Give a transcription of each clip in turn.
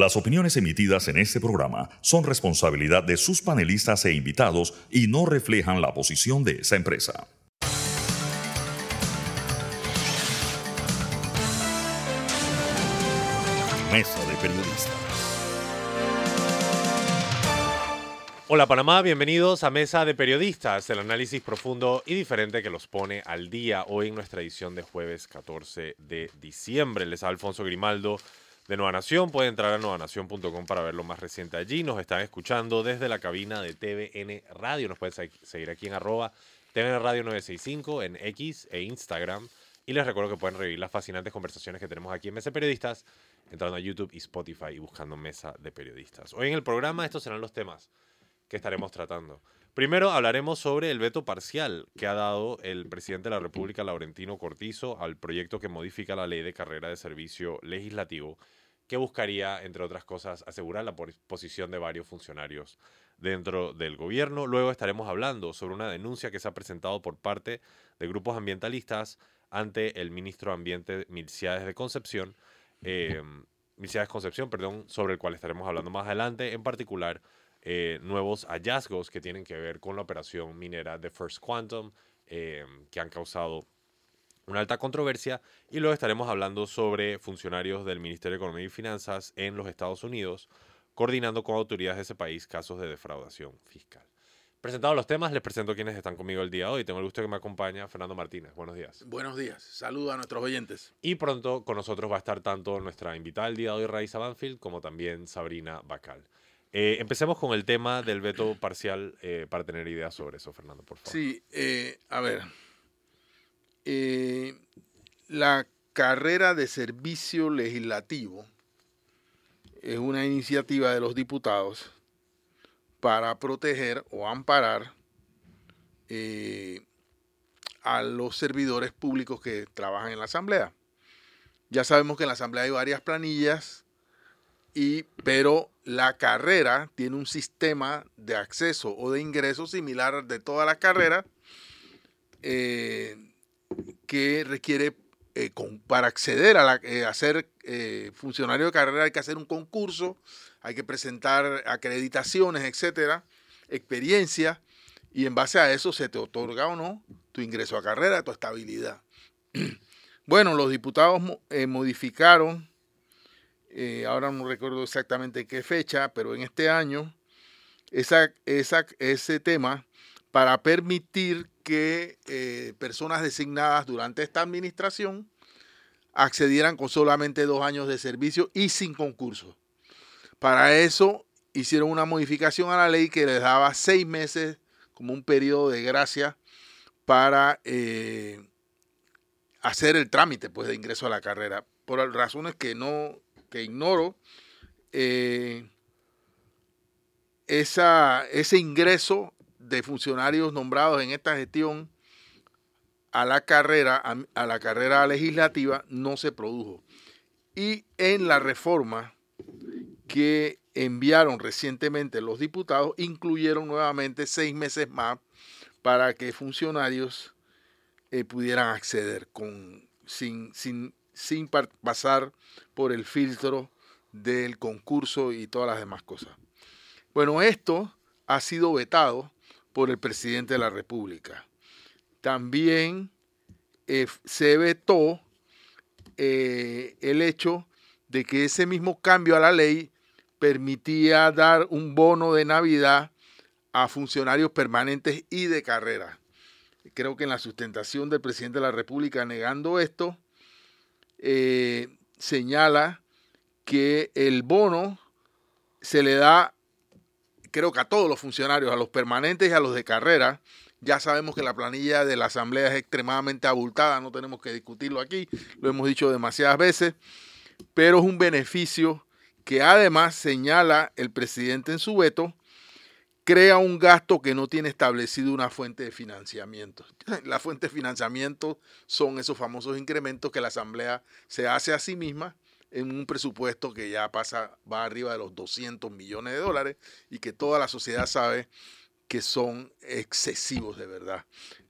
Las opiniones emitidas en este programa son responsabilidad de sus panelistas e invitados y no reflejan la posición de esa empresa. Mesa de Periodistas. Hola Panamá, bienvenidos a Mesa de Periodistas, el análisis profundo y diferente que los pone al día hoy en nuestra edición de jueves 14 de diciembre. Les habla Alfonso Grimaldo de Nueva Nación. Pueden entrar a nuevanación.com para ver lo más reciente allí. Nos están escuchando desde la cabina de TVN Radio. Nos pueden seguir aquí en arroba TVN Radio 965 en X e Instagram. Y les recuerdo que pueden revivir las fascinantes conversaciones que tenemos aquí en Mesa Periodistas entrando a YouTube y Spotify y buscando Mesa de Periodistas. Hoy en el programa estos serán los temas que estaremos tratando. Primero hablaremos sobre el veto parcial que ha dado el presidente de la República, Laurentino Cortizo, al proyecto que modifica la ley de carrera de servicio legislativo que buscaría, entre otras cosas, asegurar la posición de varios funcionarios dentro del gobierno. Luego estaremos hablando sobre una denuncia que se ha presentado por parte de grupos ambientalistas ante el ministro de Ambiente Milciades de Concepción, eh, Concepción, perdón, sobre el cual estaremos hablando más adelante, en particular eh, nuevos hallazgos que tienen que ver con la operación minera de First Quantum, eh, que han causado una alta controversia y luego estaremos hablando sobre funcionarios del Ministerio de Economía y Finanzas en los Estados Unidos, coordinando con autoridades de ese país casos de defraudación fiscal. Presentados los temas, les presento quienes están conmigo el día de hoy. Tengo el gusto de que me acompaña Fernando Martínez. Buenos días. Buenos días. Saludos a nuestros oyentes. Y pronto con nosotros va a estar tanto nuestra invitada el día de hoy, Raiza Banfield, como también Sabrina Bacal. Eh, empecemos con el tema del veto parcial eh, para tener ideas sobre eso, Fernando, por favor. Sí, eh, a ver, eh, la carrera de servicio legislativo es una iniciativa de los diputados para proteger o amparar eh, a los servidores públicos que trabajan en la Asamblea. Ya sabemos que en la Asamblea hay varias planillas, y, pero la carrera tiene un sistema de acceso o de ingreso similar de todas las carreras. Eh, que requiere, eh, para acceder a, eh, ser eh, funcionario de carrera hay que hacer un concurso, hay que presentar acreditaciones, etcétera, experiencia, y en base a eso se te otorga o no tu ingreso a carrera, tu estabilidad. Bueno, los diputados modificaron, ahora no recuerdo exactamente qué fecha, pero en este año, esa, esa, ese tema para permitir que eh, personas designadas durante esta administración accedieran con solamente dos años de servicio y sin concurso. Para eso hicieron una modificación a la ley que les daba seis meses como un periodo de gracia para eh, hacer el trámite pues, de ingreso a la carrera. Por razones que no, que ignoro, eh, ese ingreso de funcionarios nombrados en esta gestión a la carrera, a, la carrera legislativa no se produjo. Y en la reforma que enviaron recientemente los diputados, incluyeron nuevamente seis meses más para que funcionarios eh, pudieran acceder con, sin, sin, sin pasar por el filtro del concurso y todas las demás cosas. Bueno, esto ha sido vetado por el presidente de la República. También eh, se vetó eh, el hecho de que ese mismo cambio a la ley permitía dar un bono de Navidad a funcionarios permanentes y de carrera. Creo que en la sustentación del presidente de la República negando esto, eh, señala que el bono se le da creo que a todos los funcionarios, a los permanentes y a los de carrera, ya sabemos que la planilla de la Asamblea es extremadamente abultada, no tenemos que discutirlo aquí, lo hemos dicho demasiadas veces, pero es un beneficio que además señala el presidente en su veto, crea un gasto que no tiene establecido una fuente de financiamiento. La fuente de financiamiento son esos famosos incrementos que la Asamblea se hace a sí misma en un presupuesto que ya pasa, va arriba de los 200 millones de dólares y que toda la sociedad sabe que son excesivos de verdad.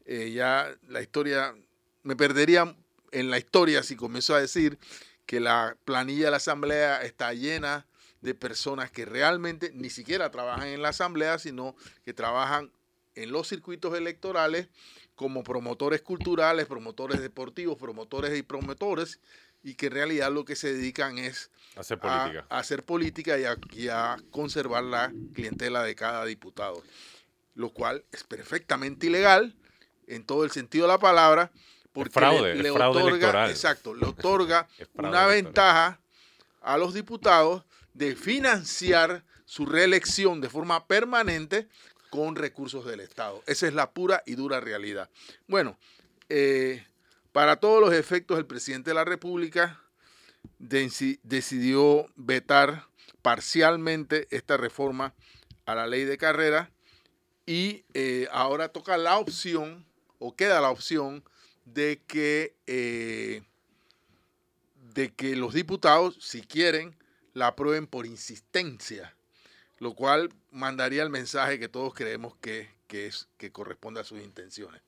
Eh, ya la historia, me perdería en la historia si comienzo a decir que la planilla de la Asamblea está llena de personas que realmente ni siquiera trabajan en la asamblea, sino que trabajan en los circuitos electorales como promotores culturales, promotores deportivos, promotores y promotores, y que en realidad lo que se dedican es hacer política, a, hacer política y a, conservar la clientela de cada diputado, lo cual es perfectamente ilegal en todo el sentido de la palabra, porque fraude, le, fraude otorga, electoral. exacto, le otorga una electoral. ventaja a los diputados de financiar su reelección de forma permanente con recursos del Estado. Esa es la pura y dura realidad. Bueno, eh, para todos los efectos, el presidente de la República decidió vetar parcialmente esta reforma a la ley de carrera y eh, ahora toca la opción, o queda la opción, de que, eh, de que los diputados, si quieren, la aprueben por insistencia, lo cual mandaría el mensaje que todos creemos que, que es, que corresponde a sus intenciones.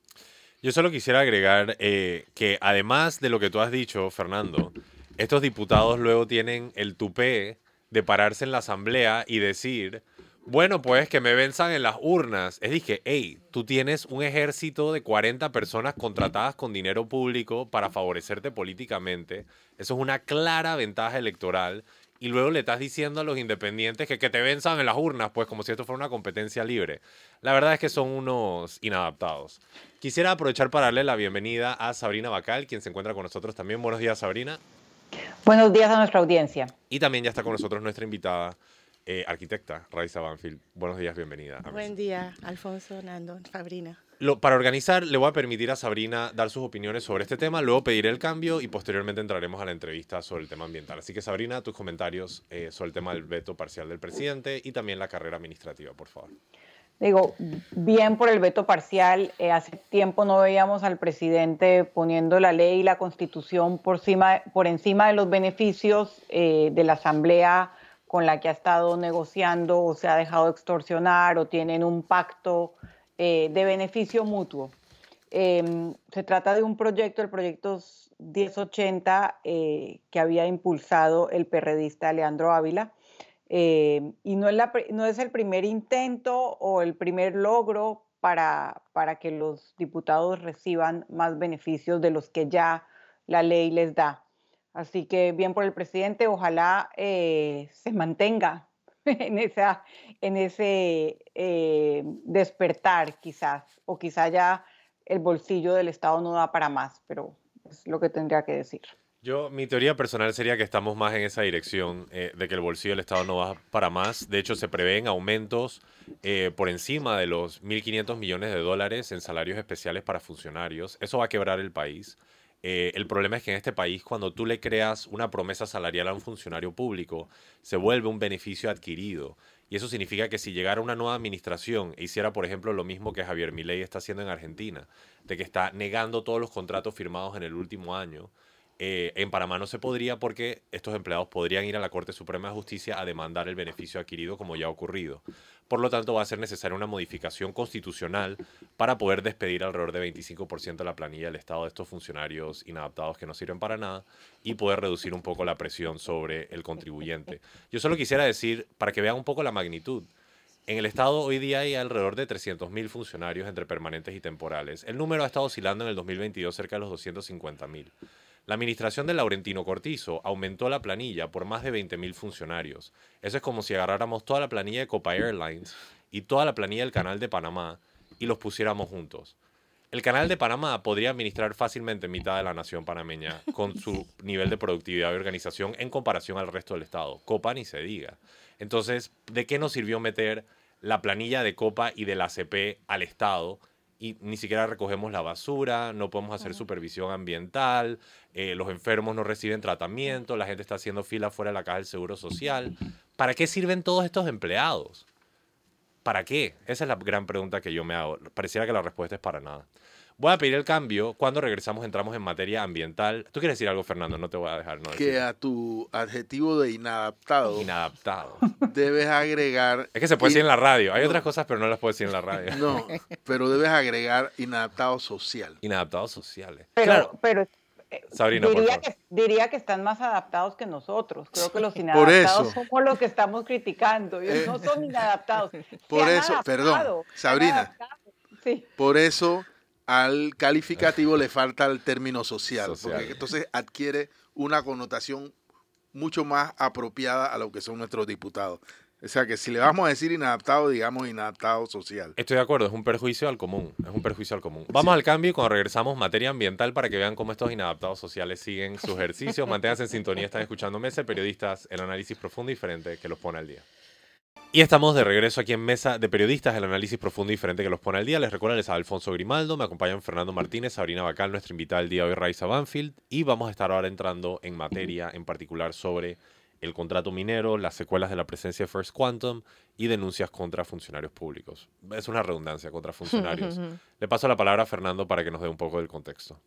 Yo solo quisiera agregar eh, que además de lo que tú has dicho, Fernando, estos diputados luego tienen el tupé de pararse en la asamblea y decir, bueno, pues que me venzan en las urnas. Es dije, hey, tú tienes un ejército de 40 personas contratadas con dinero público para favorecerte políticamente. Eso es una clara ventaja electoral. Y luego le estás diciendo a los independientes que, que te venzan en las urnas, pues como si esto fuera una competencia libre. La verdad es que son unos inadaptados. Quisiera aprovechar para darle la bienvenida a Sabrina Bacal, quien se encuentra con nosotros también. Buenos días, Sabrina. Buenos días a nuestra audiencia. Y también ya está con nosotros nuestra invitada, eh, arquitecta Raiza Banfield. Buenos días, bienvenida. Buen día, Alfonso, Nando, Sabrina. Lo, para organizar, le voy a permitir a Sabrina dar sus opiniones sobre este tema, luego pediré el cambio y posteriormente entraremos a la entrevista sobre el tema ambiental. Así que, Sabrina, tus comentarios eh, sobre el tema del veto parcial del presidente y también la carrera administrativa, por favor. Digo, bien por el veto parcial. Eh, hace tiempo no veíamos al presidente poniendo la ley y la constitución por, cima, por encima de los beneficios eh, de la Asamblea con la que ha estado negociando o se ha dejado extorsionar o tienen un pacto eh, de beneficio mutuo. Em, se trata de un proyecto, el proyecto 1080, eh, que había impulsado el perredista Leandro Ávila. Eh, y no es, no es, el primer intento o el primer logro para, para, que los diputados reciban más beneficios de los que ya la ley les da. Así que bien por el presidente, ojalá eh, se mantenga en, esa, en ese eh, despertar quizás, o quizá ya el bolsillo del Estado no da para más, pero es lo que tendría que decir. Yo, mi teoría personal sería que estamos más en esa dirección eh, de que el bolsillo del Estado no va para más. De hecho, se prevén aumentos eh, por encima de los 1.500 millones de dólares en salarios especiales para funcionarios. Eso va a quebrar el país. Eh, el problema es que en este país, cuando tú le creas una promesa salarial a un funcionario público, se vuelve un beneficio adquirido. Y eso significa que si llegara una nueva administración e hiciera, por ejemplo, lo mismo que Javier Milei está haciendo en Argentina, de que está negando todos los contratos firmados en el último año, eh, en Panamá no se podría porque estos empleados podrían ir a la Corte Suprema de Justicia a demandar el beneficio adquirido como ya ha ocurrido. Por lo tanto, va a ser necesaria una modificación constitucional para poder despedir alrededor de 25% de la planilla del Estado de estos funcionarios inadaptados que no sirven para nada y poder reducir un poco la presión sobre el contribuyente. Yo solo quisiera decir, para que vean un poco la magnitud, en el Estado hoy día hay alrededor de 300.000 funcionarios entre permanentes y temporales. El número ha estado oscilando en el 2022 cerca de los 250.000. La administración de Laurentino Cortizo aumentó la planilla por más de 20.000 funcionarios. Eso es como si agarráramos toda la planilla de Copa Airlines y toda la planilla del Canal de Panamá y los pusiéramos juntos. El Canal de Panamá podría administrar fácilmente mitad de la nación panameña con su nivel de productividad y organización en comparación al resto del Estado. Copa ni se diga. Entonces, ¿de qué nos sirvió meter la planilla de Copa y de la ACP al Estado y ni siquiera recogemos la basura, no podemos hacer supervisión ambiental, eh, los enfermos no reciben tratamiento, la gente está haciendo fila fuera de la caja del Seguro Social. ¿Para qué sirven todos estos empleados? ¿Para qué? Esa es la gran pregunta que yo me hago. Pareciera que la respuesta es para nada. Voy a pedir el cambio. Cuando regresamos entramos en materia ambiental. ¿Tú quieres decir algo, Fernando? No te voy a dejar. No que a tu adjetivo de inadaptado. Inadaptado. Debes agregar. Es que se puede decir en la radio. Hay no, otras cosas, pero no las puedo decir en la radio. No, pero debes agregar inadaptado social. Inadaptados sociales. Pero, claro. pero Sabrina, por diría, que, diría que están más adaptados que nosotros. Creo que los inadaptados somos los que estamos criticando. Ellos Eh, no son inadaptados. por eso, perdón, Sabrina. Sí. Por eso al calificativo le falta el término social, Social. porque entonces adquiere una connotación mucho más apropiada a lo que son nuestros diputados. O sea que si le vamos a decir inadaptado, digamos inadaptado social. Estoy de acuerdo, es un perjuicio al común, es un perjuicio al común. Vamos al cambio y cuando regresamos, materia ambiental para que vean cómo estos inadaptados sociales siguen sus ejercicios. Manténganse en sintonía, están escuchando Mesa de Periodistas, el análisis profundo y diferente que los pone al día. Y estamos de regreso aquí en Mesa de Periodistas, el análisis profundo y diferente que los pone al día. Les recuerdo, les Alfonso Grimaldo, me acompañan Fernando Martínez, Sabrina Bacal, nuestra invitada del día de hoy, Raiza Banfield, y vamos a estar ahora entrando en materia en particular sobre el contrato minero, las secuelas de la presencia de First Quantum y denuncias contra funcionarios públicos. Es una redundancia contra funcionarios. Le paso la palabra a Fernando para que nos dé un poco del contexto.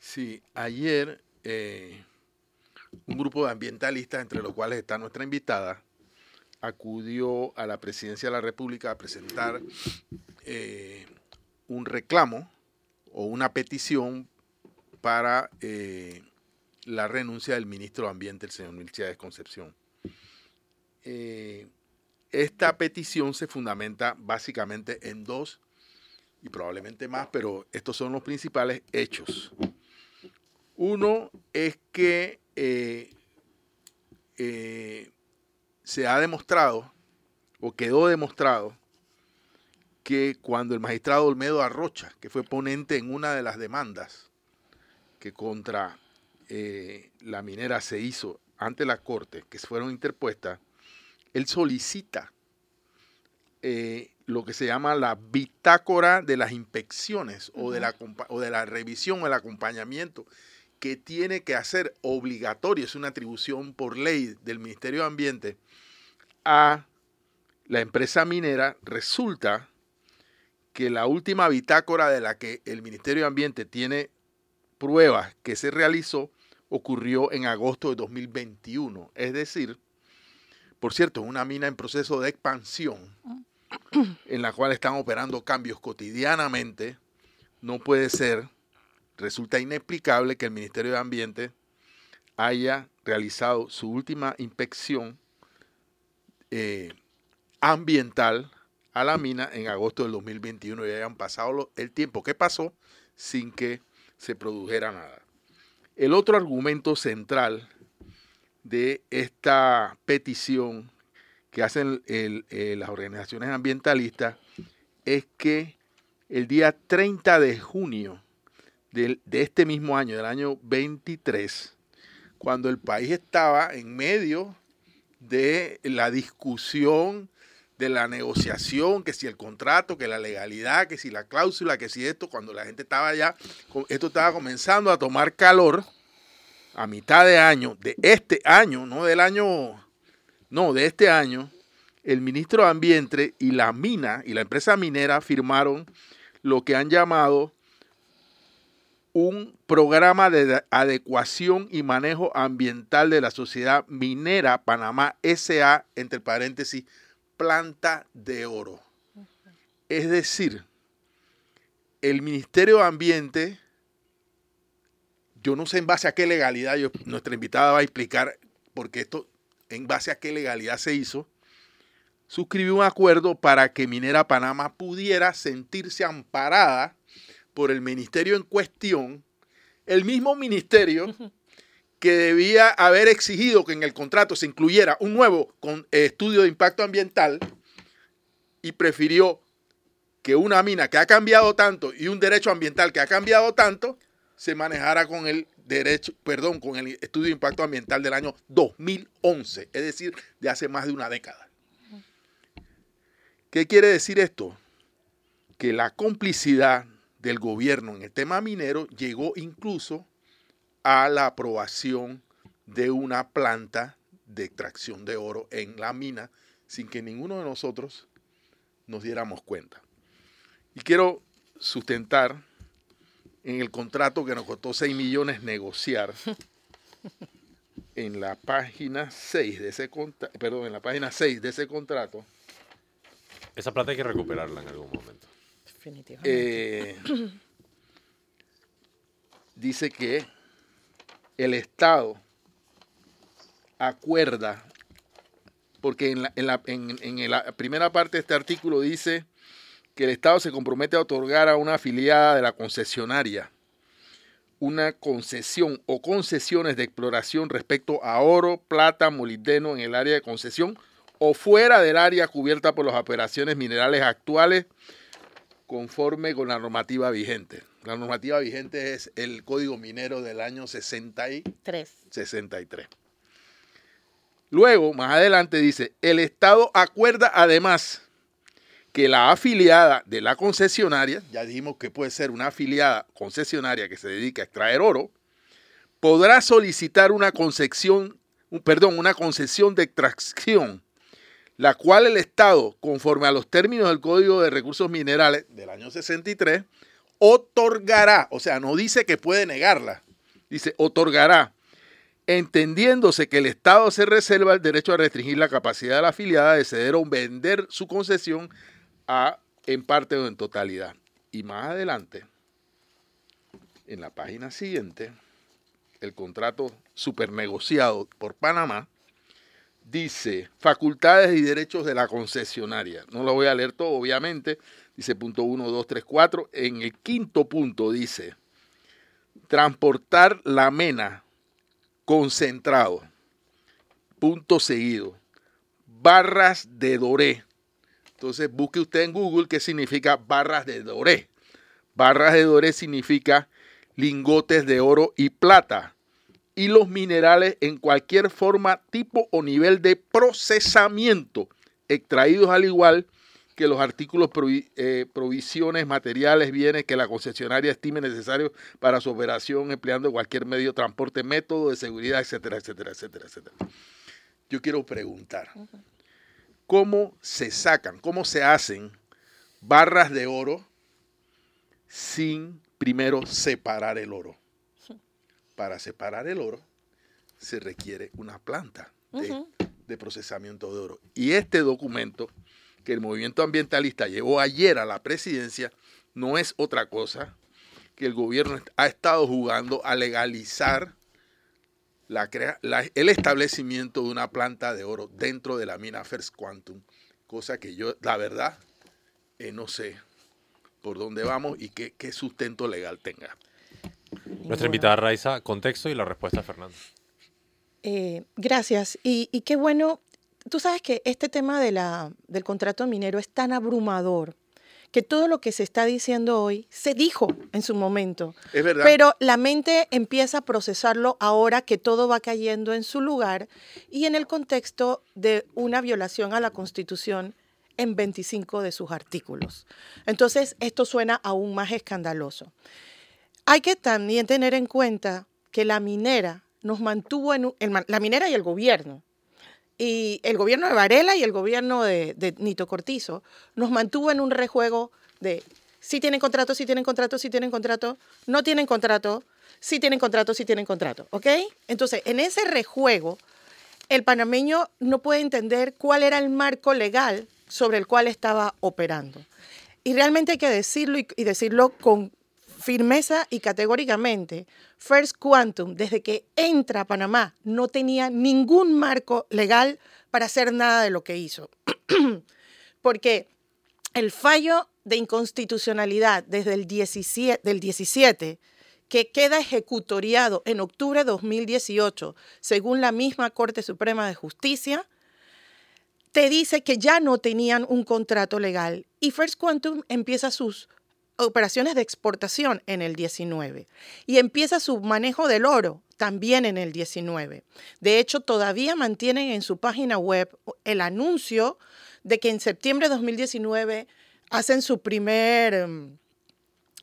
Sí, ayer eh, un grupo de ambientalistas, entre los cuales está nuestra invitada, acudió a la presidencia de la República a presentar eh, un reclamo o una petición para eh, la renuncia del ministro de Ambiente, el señor Milciades Concepción. Eh, esta petición se fundamenta básicamente en dos y probablemente más, pero estos son los principales hechos. Uno es que se ha demostrado, o quedó demostrado, que cuando el magistrado Olmedo Arrocha, que fue ponente en una de las demandas que contra eh, la minera se hizo ante la corte, que fueron interpuestas, él solicita eh, lo que se llama la bitácora de las inspecciones o, de la, o de la revisión o el acompañamiento que tiene que hacer obligatorio, es una atribución por ley del Ministerio de Ambiente a la empresa minera, resulta que la última bitácora de la que el Ministerio de Ambiente tiene pruebas que se realizó ocurrió en agosto de 2021. Es decir, por cierto, es una mina en proceso de expansión en la cual están operando cambios cotidianamente. No puede ser, resulta inexplicable que el Ministerio de Ambiente haya realizado su última inspección eh, ambiental a la mina en agosto del 2021 y hayan pasado el tiempo que pasó sin que se produjera nada. El otro argumento central de esta petición que hacen eh, las organizaciones ambientalistas es que el día 30 de junio del- de este mismo año, del año 23, cuando el país estaba en medio de la discusión, de la negociación, que si el contrato, que la legalidad, que si la cláusula, que si esto, cuando la gente estaba ya, esto estaba comenzando a tomar calor a mitad de año, de este año, no del año, no, de este año, el ministro de Ambiente y la mina y la empresa minera firmaron lo que han llamado un programa de adecuación y manejo ambiental de la sociedad minera Panamá SA, entre paréntesis, planta de oro. Es decir, el Ministerio de Ambiente, yo no sé en base a qué legalidad, yo- nuestra invitada va a explicar porque esto, en base a qué legalidad se hizo, suscribió un acuerdo para que Minera Panamá pudiera sentirse amparada por el ministerio en cuestión, el mismo ministerio que debía haber exigido que en el contrato se incluyera un nuevo con, eh, estudio de impacto ambiental y prefirió que una mina que ha cambiado tanto y un derecho ambiental que ha cambiado tanto se manejara con el derecho, perdón, con el estudio de impacto ambiental del año 2011, es decir, de hace más de una década. ¿Qué quiere decir esto? Que la complicidad del gobierno en el tema minero llegó incluso a la aprobación de una planta de extracción de oro en la mina sin que ninguno de nosotros nos diéramos cuenta. Y quiero sustentar en el contrato que nos costó 6 millones negociar en la página 6 de ese contra- perdón, en la página 6 de ese contrato Esa plata hay que recuperarla en algún momento. Eh, dice que el Estado acuerda, porque en la, en la primera parte de este artículo dice que el Estado se compromete a otorgar a una afiliada de la concesionaria una concesión o concesiones de exploración respecto a oro, plata, molibdeno en el área de concesión o fuera del área cubierta por las operaciones minerales actuales conforme con la normativa vigente. La normativa vigente es el Código Minero del año 60 y Tres. 63. Luego, más adelante dice, el Estado acuerda además que la afiliada de la concesionaria, ya dijimos que puede ser una afiliada concesionaria que se dedica a extraer oro, podrá solicitar una concesión, perdón, una concesión de extracción, la cual el Estado, conforme a los términos del Código de Recursos Minerales del año 63, otorgará, o sea, no dice que puede negarla, dice otorgará entendiéndose que el Estado se reserva el derecho a restringir la capacidad de la afiliada de ceder o vender su concesión a, en parte o en totalidad. Y más adelante, en la página siguiente, el contrato supernegociado por Panamá dice facultades y derechos de la concesionaria. No lo voy a leer todo, obviamente. Dice punto 1, 2, 3, 4. En el quinto punto dice transportar la mena concentrado. Punto seguido. Barras de doré. Entonces busque usted en Google qué significa barras de doré. Barras de doré significa lingotes de oro y plata. Y los minerales en cualquier forma, tipo o nivel de procesamiento, extraídos al igual que los artículos, provi- eh, provisiones, materiales, bienes que la concesionaria estime necesarios para su operación, empleando cualquier medio de transporte, método de seguridad, etcétera, etcétera, etcétera, etcétera. Yo quiero preguntar, ¿cómo se sacan, cómo se hacen barras de oro sin primero separar el oro? Para separar el oro se requiere una planta de, procesamiento de oro. Y este documento que el movimiento ambientalista llevó ayer a la presidencia no es otra cosa que el gobierno ha estado jugando a legalizar la crea- la- el establecimiento de una planta de oro dentro de la mina First Quantum, cosa que yo, la verdad, eh, no sé por dónde vamos y qué, qué sustento legal tenga. Nuestra invitada Raiza, contexto y la respuesta de Fernando. Eh, gracias. Y, y qué bueno, tú sabes que este tema de la, del contrato minero es tan abrumador que todo lo que se está diciendo hoy se dijo en su momento. Es verdad. Pero la mente empieza a procesarlo ahora que todo va cayendo en su lugar y en el contexto de una violación a la Constitución en 25 de sus artículos. Entonces, esto suena aún más escandaloso. Hay que también tener en cuenta que la minera nos mantuvo en el la minera y el gobierno y el gobierno de Varela y el gobierno de, Nito Cortizo nos mantuvo en un rejuego de si tienen contrato, si tienen contrato, si tienen contrato, no tienen contrato, si tienen contrato, si tienen contrato, ¿ok? Entonces, en ese rejuego, el panameño no puede entender cuál era el marco legal sobre el cual estaba operando. Y realmente hay que decirlo y decirlo con firmeza y categóricamente. First Quantum, desde que entra a Panamá, no tenía ningún marco legal para hacer nada de lo que hizo. Porque el fallo de inconstitucionalidad desde el 17, del 17 que queda ejecutoriado en octubre de 2018, según la misma Corte Suprema de Justicia, te dice que ya no tenían un contrato legal y First Quantum empieza sus operaciones de exportación en el 19 y empieza su manejo del oro también en el 19. De hecho, todavía mantienen en su página web el anuncio de que en septiembre de 2019 hacen su primer, em,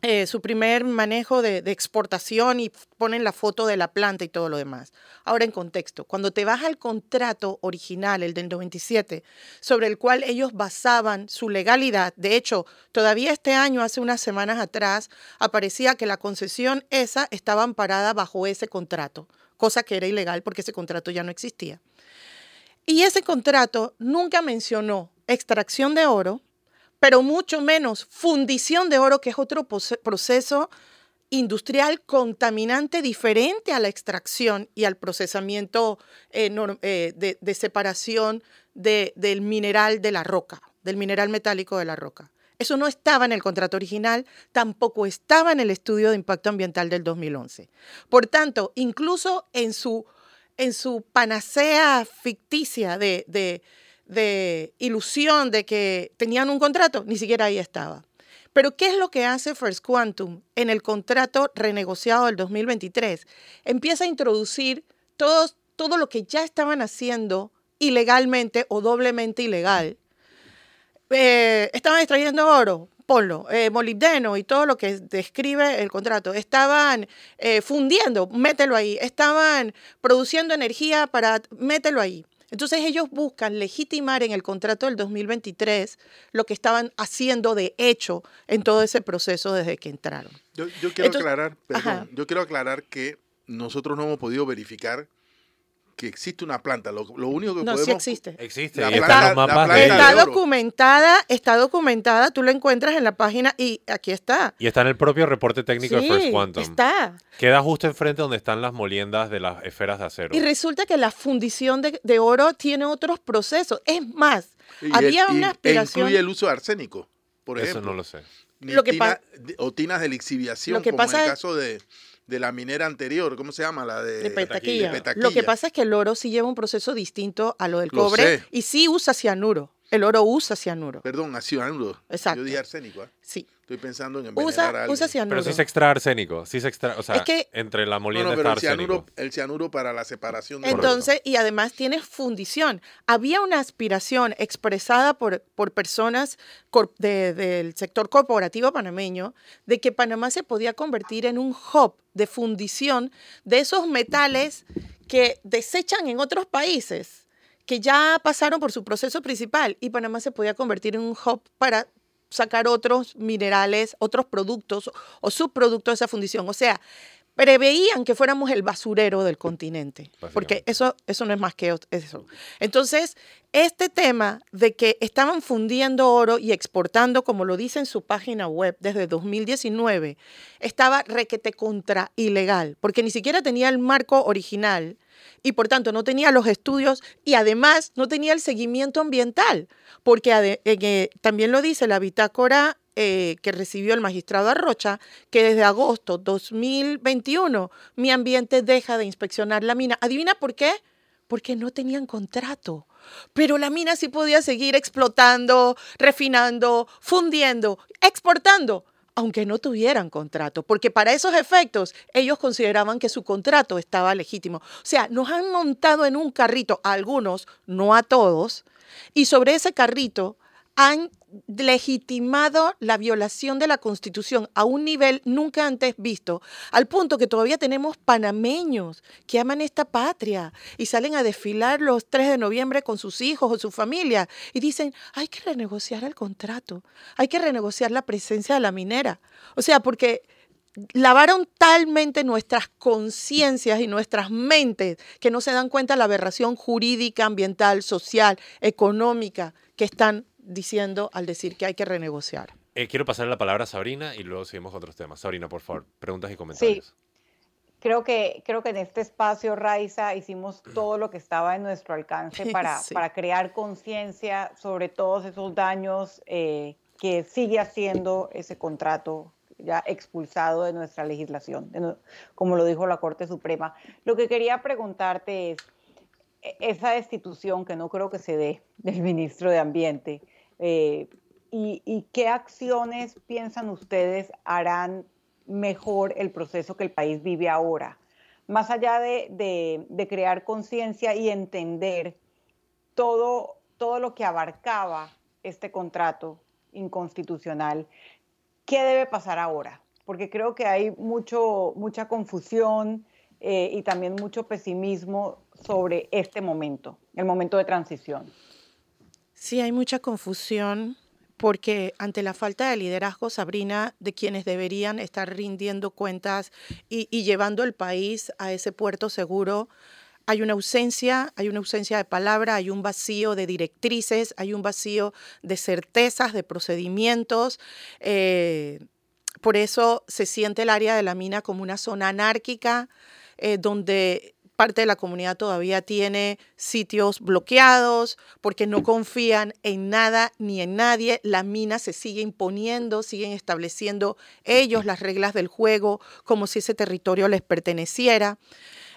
eh, su primer manejo de, de exportación y ponen la foto de la planta y todo lo demás. Ahora en contexto, cuando te vas al contrato original, el del 97, sobre el cual ellos basaban su legalidad, de hecho, todavía este año, hace unas semanas atrás, aparecía que la concesión esa estaba amparada bajo ese contrato, cosa que era ilegal porque ese contrato ya no existía. Y ese contrato nunca mencionó extracción de oro, pero mucho menos fundición de oro, que es otro proceso industrial contaminante diferente a la extracción y al procesamiento eh, eh, de, separación del mineral de la roca, del mineral metálico de la roca. Eso no estaba en el contrato original, tampoco estaba en el estudio de impacto ambiental del 2011. Por tanto, incluso en su, en su panacea ficticia de ilusión de que tenían un contrato, ni siquiera ahí estaba. Pero ¿qué es lo que hace First Quantum en el contrato renegociado del 2023? Empieza a introducir todo, todo lo que ya estaban haciendo ilegalmente o doblemente ilegal. Eh, estaban extrayendo oro, ponlo, eh, molibdeno y todo lo que describe el contrato. Estaban eh, fundiendo, mételo ahí. Estaban produciendo energía para, mételo ahí. Entonces ellos buscan legitimar en el contrato del 2023 lo que estaban haciendo de hecho en todo ese proceso desde que entraron. Yo, quiero aclarar, perdón, yo quiero aclarar que nosotros no hemos podido verificar que existe una planta. Lo, único que no, podemos... sí existe. Existe. está, documentada, está documentada. Tú la encuentras en la página y aquí está. Y está en el propio reporte técnico de First Quantum. está. Queda justo enfrente donde están las moliendas de las esferas de acero. Y resulta que la fundición de, oro tiene otros procesos. Es más, había una aspiración... incluye el uso de arsénico, por ejemplo. Eso no lo sé. lo que o tinas de lixiviación, como en el caso de de la minera anterior, ¿cómo se llama? La de, petaquilla. Lo que pasa es que el oro sí lleva un proceso distinto a lo del cobre y sí usa cianuro. El oro usa cianuro. Perdón, a cianuro. Exacto. Yo dije arsénico. ¿eh? Sí. Estoy pensando en envenenar usa, Usa cianuro. Pero sí se extrae arsénico. Sí se extrae, o sea, entre la molienda no, no, pero el cianuro, el cianuro para la separación de Entonces, y además tiene fundición. Había una aspiración expresada por, por personas del sector corporativo panameño de que Panamá se podía convertir en un hub de fundición de esos metales que desechan en otros países que ya pasaron por su proceso principal y Panamá se podía convertir en un hub para sacar otros minerales, otros productos o subproductos de esa fundición. O sea, preveían que fuéramos el basurero del continente, porque eso, eso no es más que eso. Entonces, este tema de que estaban fundiendo oro y exportando, como lo dice en su página web desde 2019, estaba requete contra ilegal, porque ni siquiera tenía el marco original y por tanto no tenía los estudios y además no tenía el seguimiento ambiental, porque eh, también lo dice la bitácora eh, que recibió el magistrado Arrocha, que desde agosto 2021 mi ambiente deja de inspeccionar la mina. ¿Adivina por qué? Porque no tenían contrato. Pero la mina sí podía seguir explotando, refinando, fundiendo, exportando, aunque no tuvieran contrato, porque para esos efectos ellos consideraban que su contrato estaba legítimo. O sea, nos han montado en un carrito, a algunos, no a todos, y sobre ese carrito han legitimado la violación de la Constitución a un nivel nunca antes visto, al punto que todavía tenemos panameños que aman esta patria y salen a desfilar los 3 de noviembre con sus hijos o su familia y dicen, hay que renegociar el contrato, hay que renegociar la presencia de la minera. O sea, porque lavaron talmente nuestras conciencias y nuestras mentes que no se dan cuenta de la aberración jurídica, ambiental, social, económica que están diciendo al decir que hay que renegociar. Eh, quiero pasar la palabra a Sabrina y luego seguimos con otros temas. Sabrina, por favor, preguntas y comentarios. Sí. Creo que, creo que en este espacio, Raiza, hicimos todo lo que estaba en nuestro alcance para, para crear conciencia sobre todos esos daños eh, que sigue haciendo ese contrato ya expulsado de nuestra legislación, como lo dijo la Corte Suprema. Lo que quería preguntarte es, e, esa destitución que no creo que se dé del ministro de Ambiente, eh, y, qué acciones piensan ustedes harán mejor el proceso que el país vive ahora? Más allá de, crear conciencia y entender todo, todo lo que abarcaba este contrato inconstitucional, ¿qué debe pasar ahora? Porque creo que hay mucho, mucha confusión eh, y también mucho pesimismo sobre este momento, el momento de transición. Sí, hay mucha confusión porque ante la falta de liderazgo, Sabrina, de quienes deberían estar rindiendo cuentas y, llevando el país a ese puerto seguro, hay una ausencia, hay una ausencia de palabra, hay un vacío de directrices, hay un vacío de certezas, de procedimientos. Eh, por eso se siente el área de la mina como una zona anárquica, eh, donde parte de la comunidad todavía tiene sitios bloqueados porque no confían en nada ni en nadie. La mina se sigue imponiendo, siguen estableciendo ellos las reglas del juego como si ese territorio les perteneciera.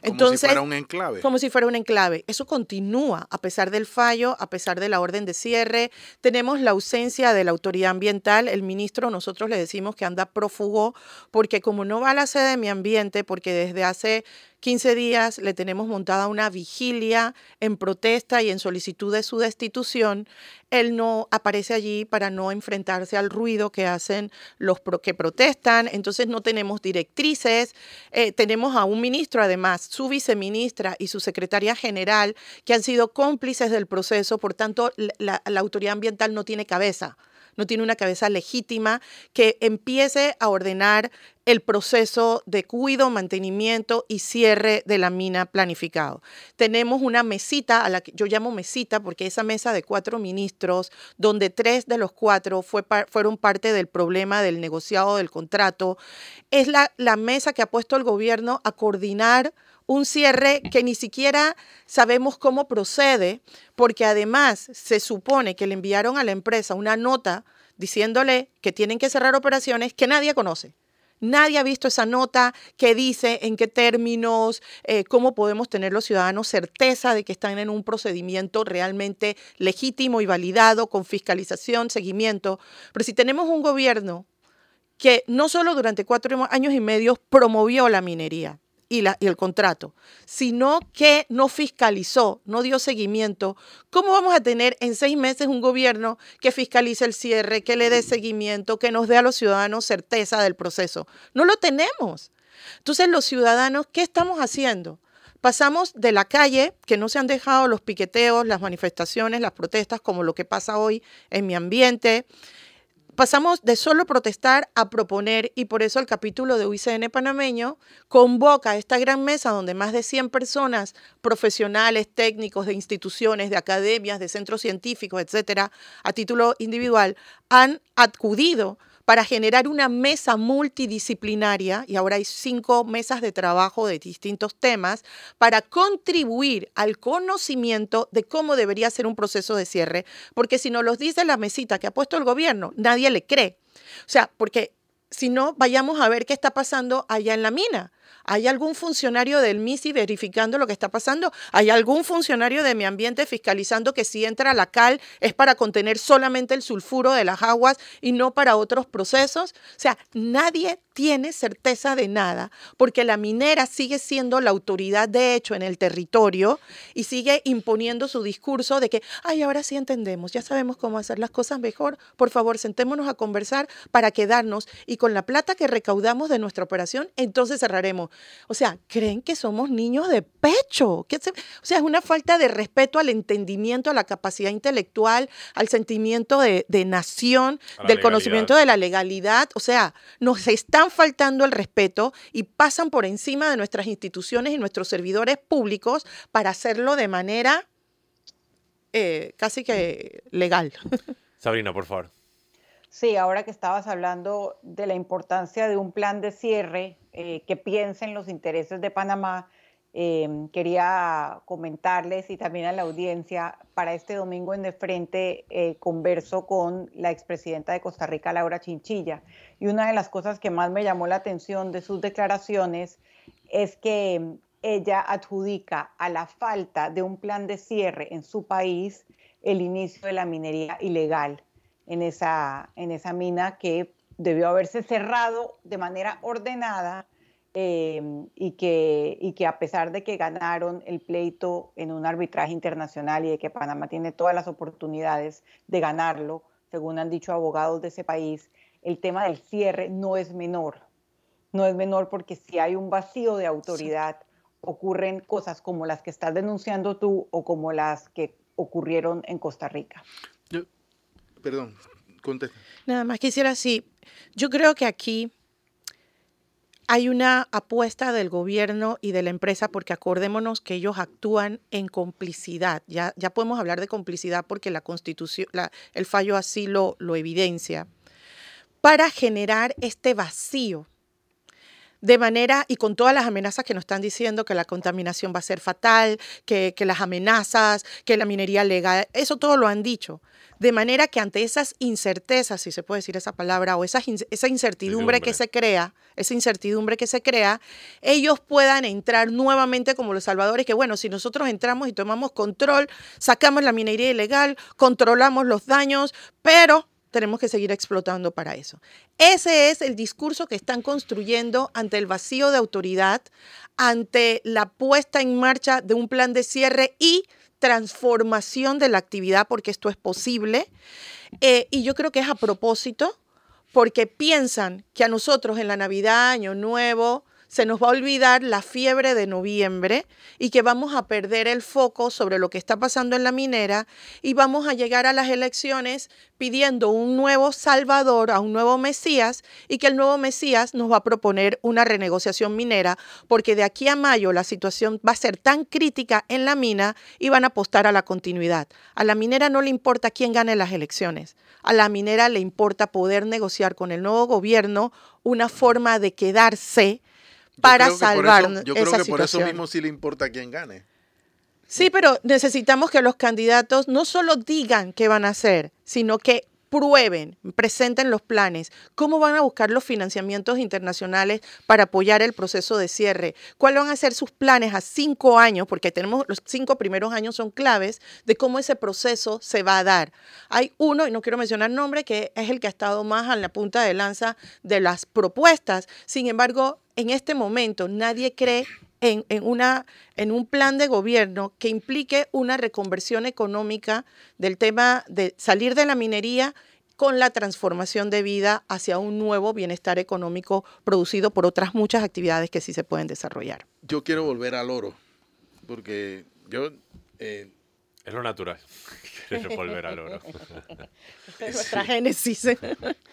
Como si fuera un enclave. Como si fuera un enclave. Eso continúa a pesar del fallo, a pesar de la orden de cierre. Tenemos la ausencia de la autoridad ambiental. El ministro, nosotros le decimos que anda prófugo porque como no va a la sede de mi ambiente, porque desde hace 15 días le tenemos montada una vigilia en protesta y en solicitud de su destitución. Él no aparece allí para no enfrentarse al ruido que hacen los que protestan. Entonces no tenemos directrices. Eh, tenemos a un ministro, además, su viceministra y su secretaria general, que han sido cómplices del proceso. Por tanto, la autoridad ambiental no tiene cabeza no tiene una cabeza legítima que empiece a ordenar el proceso de cuido, mantenimiento y cierre de la mina planificado. Tenemos una mesita, a la que yo llamo mesita porque esa mesa de cuatro ministros, donde tres de los cuatro fueron parte del problema del negociado del contrato, es la, la mesa que ha puesto el gobierno a coordinar un cierre que ni siquiera sabemos cómo procede, porque además se supone que le enviaron a la empresa una nota diciéndole que tienen que cerrar operaciones que nadie conoce. Nadie ha visto esa nota que dice en qué términos, eh, cómo podemos tener los ciudadanos certeza de que están en un procedimiento realmente legítimo y validado, con fiscalización, seguimiento. Pero si tenemos un gobierno que no solo durante cuatro años y medio promovió la minería, y, el contrato, sino que no fiscalizó, no dio seguimiento, ¿cómo vamos a tener en seis meses un gobierno que fiscalice el cierre, que le dé seguimiento, que nos dé a los ciudadanos certeza del proceso? No lo tenemos. Entonces los ciudadanos, ¿qué estamos haciendo? Pasamos de la calle, que no se han dejado los piqueteos, las manifestaciones, las protestas, como lo que pasa hoy en mi ambiente, Pasamos de solo protestar a proponer y por eso el capítulo de UICN panameño convoca esta gran mesa donde más de 100 personas, profesionales, técnicos de instituciones, de academias, de centros científicos, etcétera, a título individual, han acudido para generar una mesa multidisciplinaria, y ahora hay cinco mesas de trabajo de distintos temas, para contribuir al conocimiento de cómo debería ser un proceso de cierre, porque si nos lo dice la mesita que ha puesto el gobierno, nadie le cree. O sea, porque si no, vayamos a ver qué está pasando allá en la mina. ¿Hay algún funcionario del MISI verificando lo que está pasando? ¿Hay algún funcionario de mi ambiente fiscalizando que si entra la cal es para contener solamente el sulfuro de las aguas y no para otros procesos? O sea, nadie tiene certeza de nada porque la minera sigue siendo la autoridad de hecho en el territorio y sigue imponiendo su discurso de que, ay, ahora sí entendemos, ya sabemos cómo hacer las cosas mejor, por favor, sentémonos a conversar para quedarnos y con la plata que recaudamos de nuestra operación, entonces cerraremos. O sea, creen que somos niños de pecho. o sea, es una falta de respeto al entendimiento, a la capacidad intelectual, al sentimiento de, nación, del conocimiento de la legalidad. O sea, nos están faltando el respeto y pasan por encima de nuestras instituciones y nuestros servidores públicos para hacerlo de manera eh, casi que legal. Sabrina, por favor. Sí, ahora que estabas hablando de la importancia de un plan de cierre eh, que piense en los intereses de Panamá, em, quería comentarles y también a la audiencia, para este domingo en De Frente eh, converso con la expresidenta de Costa Rica, Laura Chinchilla, y una de las cosas que más me llamó la atención de sus declaraciones es que ella adjudica a la falta de un plan de cierre en su país el inicio de la minería ilegal en esa, en esa mina que debió haberse cerrado de manera ordenada eh, y, que, y que a pesar de que ganaron el pleito en un arbitraje internacional y de que Panamá tiene todas las oportunidades de ganarlo, según han dicho abogados de ese país, el tema del cierre no es menor. No es menor porque si hay un vacío de autoridad, ocurren cosas como las que estás denunciando tú o como las que ocurrieron en Costa Rica. Perdón, Nada más quisiera, sí, yo creo que aquí hay una apuesta del gobierno y de la empresa porque acordémonos que ellos actúan en complicidad. Ya, ya podemos hablar de complicidad porque la constitución, el fallo así lo, lo evidencia. para generar este vacío de manera y con todas las amenazas que nos están diciendo que la contaminación va a ser fatal, que, las amenazas, que la minería legal, eso todo lo han dicho. De manera que ante esas incertezas, si se puede decir esa palabra, o esa, esa incertidumbre que se crea, esa incertidumbre que se crea, ellos puedan entrar nuevamente como los salvadores, que bueno, si nosotros entramos y tomamos control, sacamos la minería ilegal, controlamos los daños, pero tenemos que seguir explotando para eso. Ese es el discurso que están construyendo ante el vacío de autoridad, ante la puesta en marcha de un plan de cierre y transformación de la actividad, porque esto es posible. Eh, y yo creo que es a propósito, porque piensan que a nosotros en la Navidad, Año Nuevo, se nos va a olvidar la fiebre de noviembre y que vamos a perder el foco sobre lo que está pasando en la minera y vamos a llegar a las elecciones pidiendo un nuevo Salvador, a un nuevo Mesías y que el nuevo Mesías nos va a proponer una renegociación minera porque de aquí a mayo la situación va a ser tan crítica en la mina y van a apostar a la continuidad. A la minera no le importa quién gane las elecciones. A la minera le importa poder negociar con el nuevo gobierno una forma de quedarse para salvar Yo creo que por eso mismo sí le importa quién gane. Sí, pero necesitamos que los candidatos no solo digan qué van a hacer, sino que prueben, presenten los planes, cómo van a buscar los financiamientos internacionales para apoyar el proceso de cierre, cuáles van a ser sus planes a cinco años, porque tenemos los cinco primeros años son claves de cómo ese proceso se va a dar. Hay uno, y no quiero mencionar nombre, que es el que ha estado más a la punta de lanza de las propuestas. Sin embargo, en este momento nadie cree en, una, en un plan de gobierno que implique una reconversión económica del tema de salir de la minería con la transformación de vida hacia un nuevo bienestar económico producido por otras muchas actividades que sí se pueden desarrollar. Yo quiero volver al oro, porque yo... Eh, es lo natural. Quiero volver al oro. es nuestra génesis.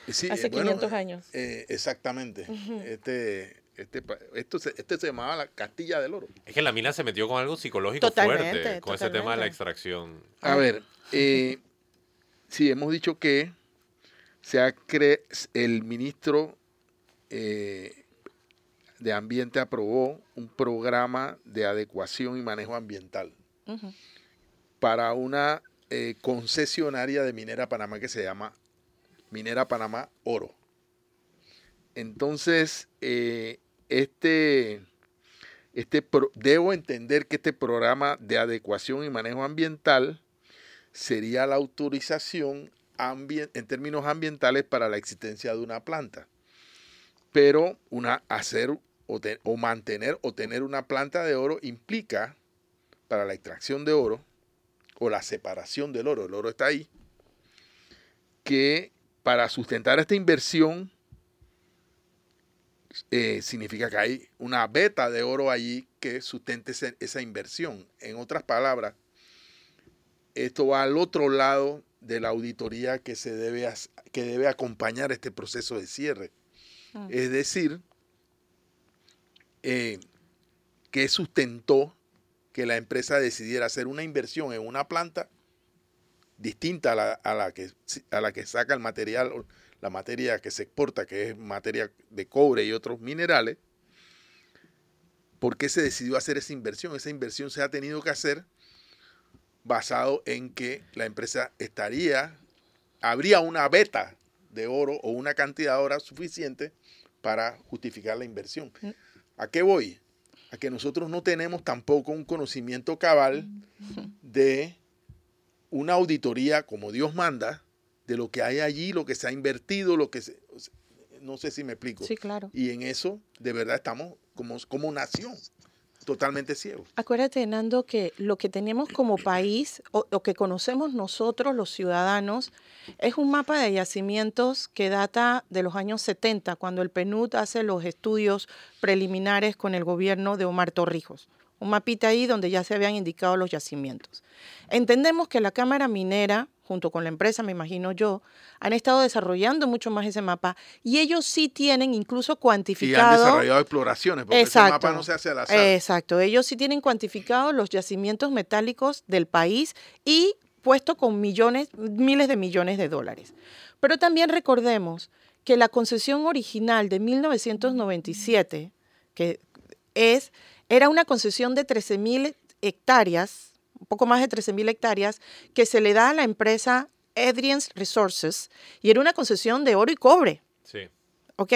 Sí, Hace 500 años. Eh, exactamente. Este este, esto se, este se llamaba la Castilla del Oro. Es que la mina se metió con algo psicológico fuerte, con ese tema de la extracción. A ver, eh, sí, hemos dicho que se ha el ministro eh, de Ambiente aprobó un programa de adecuación y manejo ambiental para una eh, concesionaria de Minera Panamá que se llama Minera Panamá Oro. Entonces, eh, este, este debo entender que este programa de adecuación y manejo ambiental sería la autorización en términos ambientales para la existencia de una planta. Pero una, hacer o, mantener o tener una planta de oro implica para la extracción de oro o la separación del oro, el oro está ahí, que para sustentar esta inversión eh, significa que hay una beta de oro allí que sustente esa inversión. En otras palabras, esto va al otro lado de la auditoría que, se debe, que debe acompañar este proceso de cierre. Ah. Es decir, eh, que sustentó que la empresa decidiera hacer una inversión en una planta distinta a la, a la, que, a la que saca el material la materia que se exporta, que es materia de cobre y otros minerales, ¿por qué se decidió hacer esa inversión? Esa inversión se ha tenido que hacer basado en que la empresa estaría, habría una beta de oro o una cantidad de oro suficiente para justificar la inversión. Mm. ¿A qué voy? A que nosotros no tenemos tampoco un conocimiento cabal de una auditoría como Dios manda, de lo que hay allí, lo que se ha invertido, lo que se, no sé si me explico. Sí, claro. Y en eso, de verdad, estamos como, como nación totalmente ciegos. Acuérdate, Nando, que lo que tenemos como país, o lo que conocemos nosotros, los ciudadanos, es un mapa de yacimientos que data de los años 70, cuando el PNUD hace los estudios preliminares con el gobierno de Omar Torrijos. Un mapita ahí donde ya se habían indicado los yacimientos. Entendemos que la Cámara Minera junto con la empresa, me imagino yo, han estado desarrollando mucho más ese mapa y ellos sí tienen incluso cuantificado. Y han desarrollado exploraciones, porque ese mapa no se hace al azar. Exacto, ellos sí tienen cuantificado los yacimientos metálicos del país y puesto con millones, miles de millones de dólares. Pero también recordemos que la concesión original de 1997, que es, era una concesión de 13.000 hectáreas, un poco más de 13.000 hectáreas, que se le da a la empresa Adrian's Resources, y era una concesión de oro y cobre. Sí. ¿ok?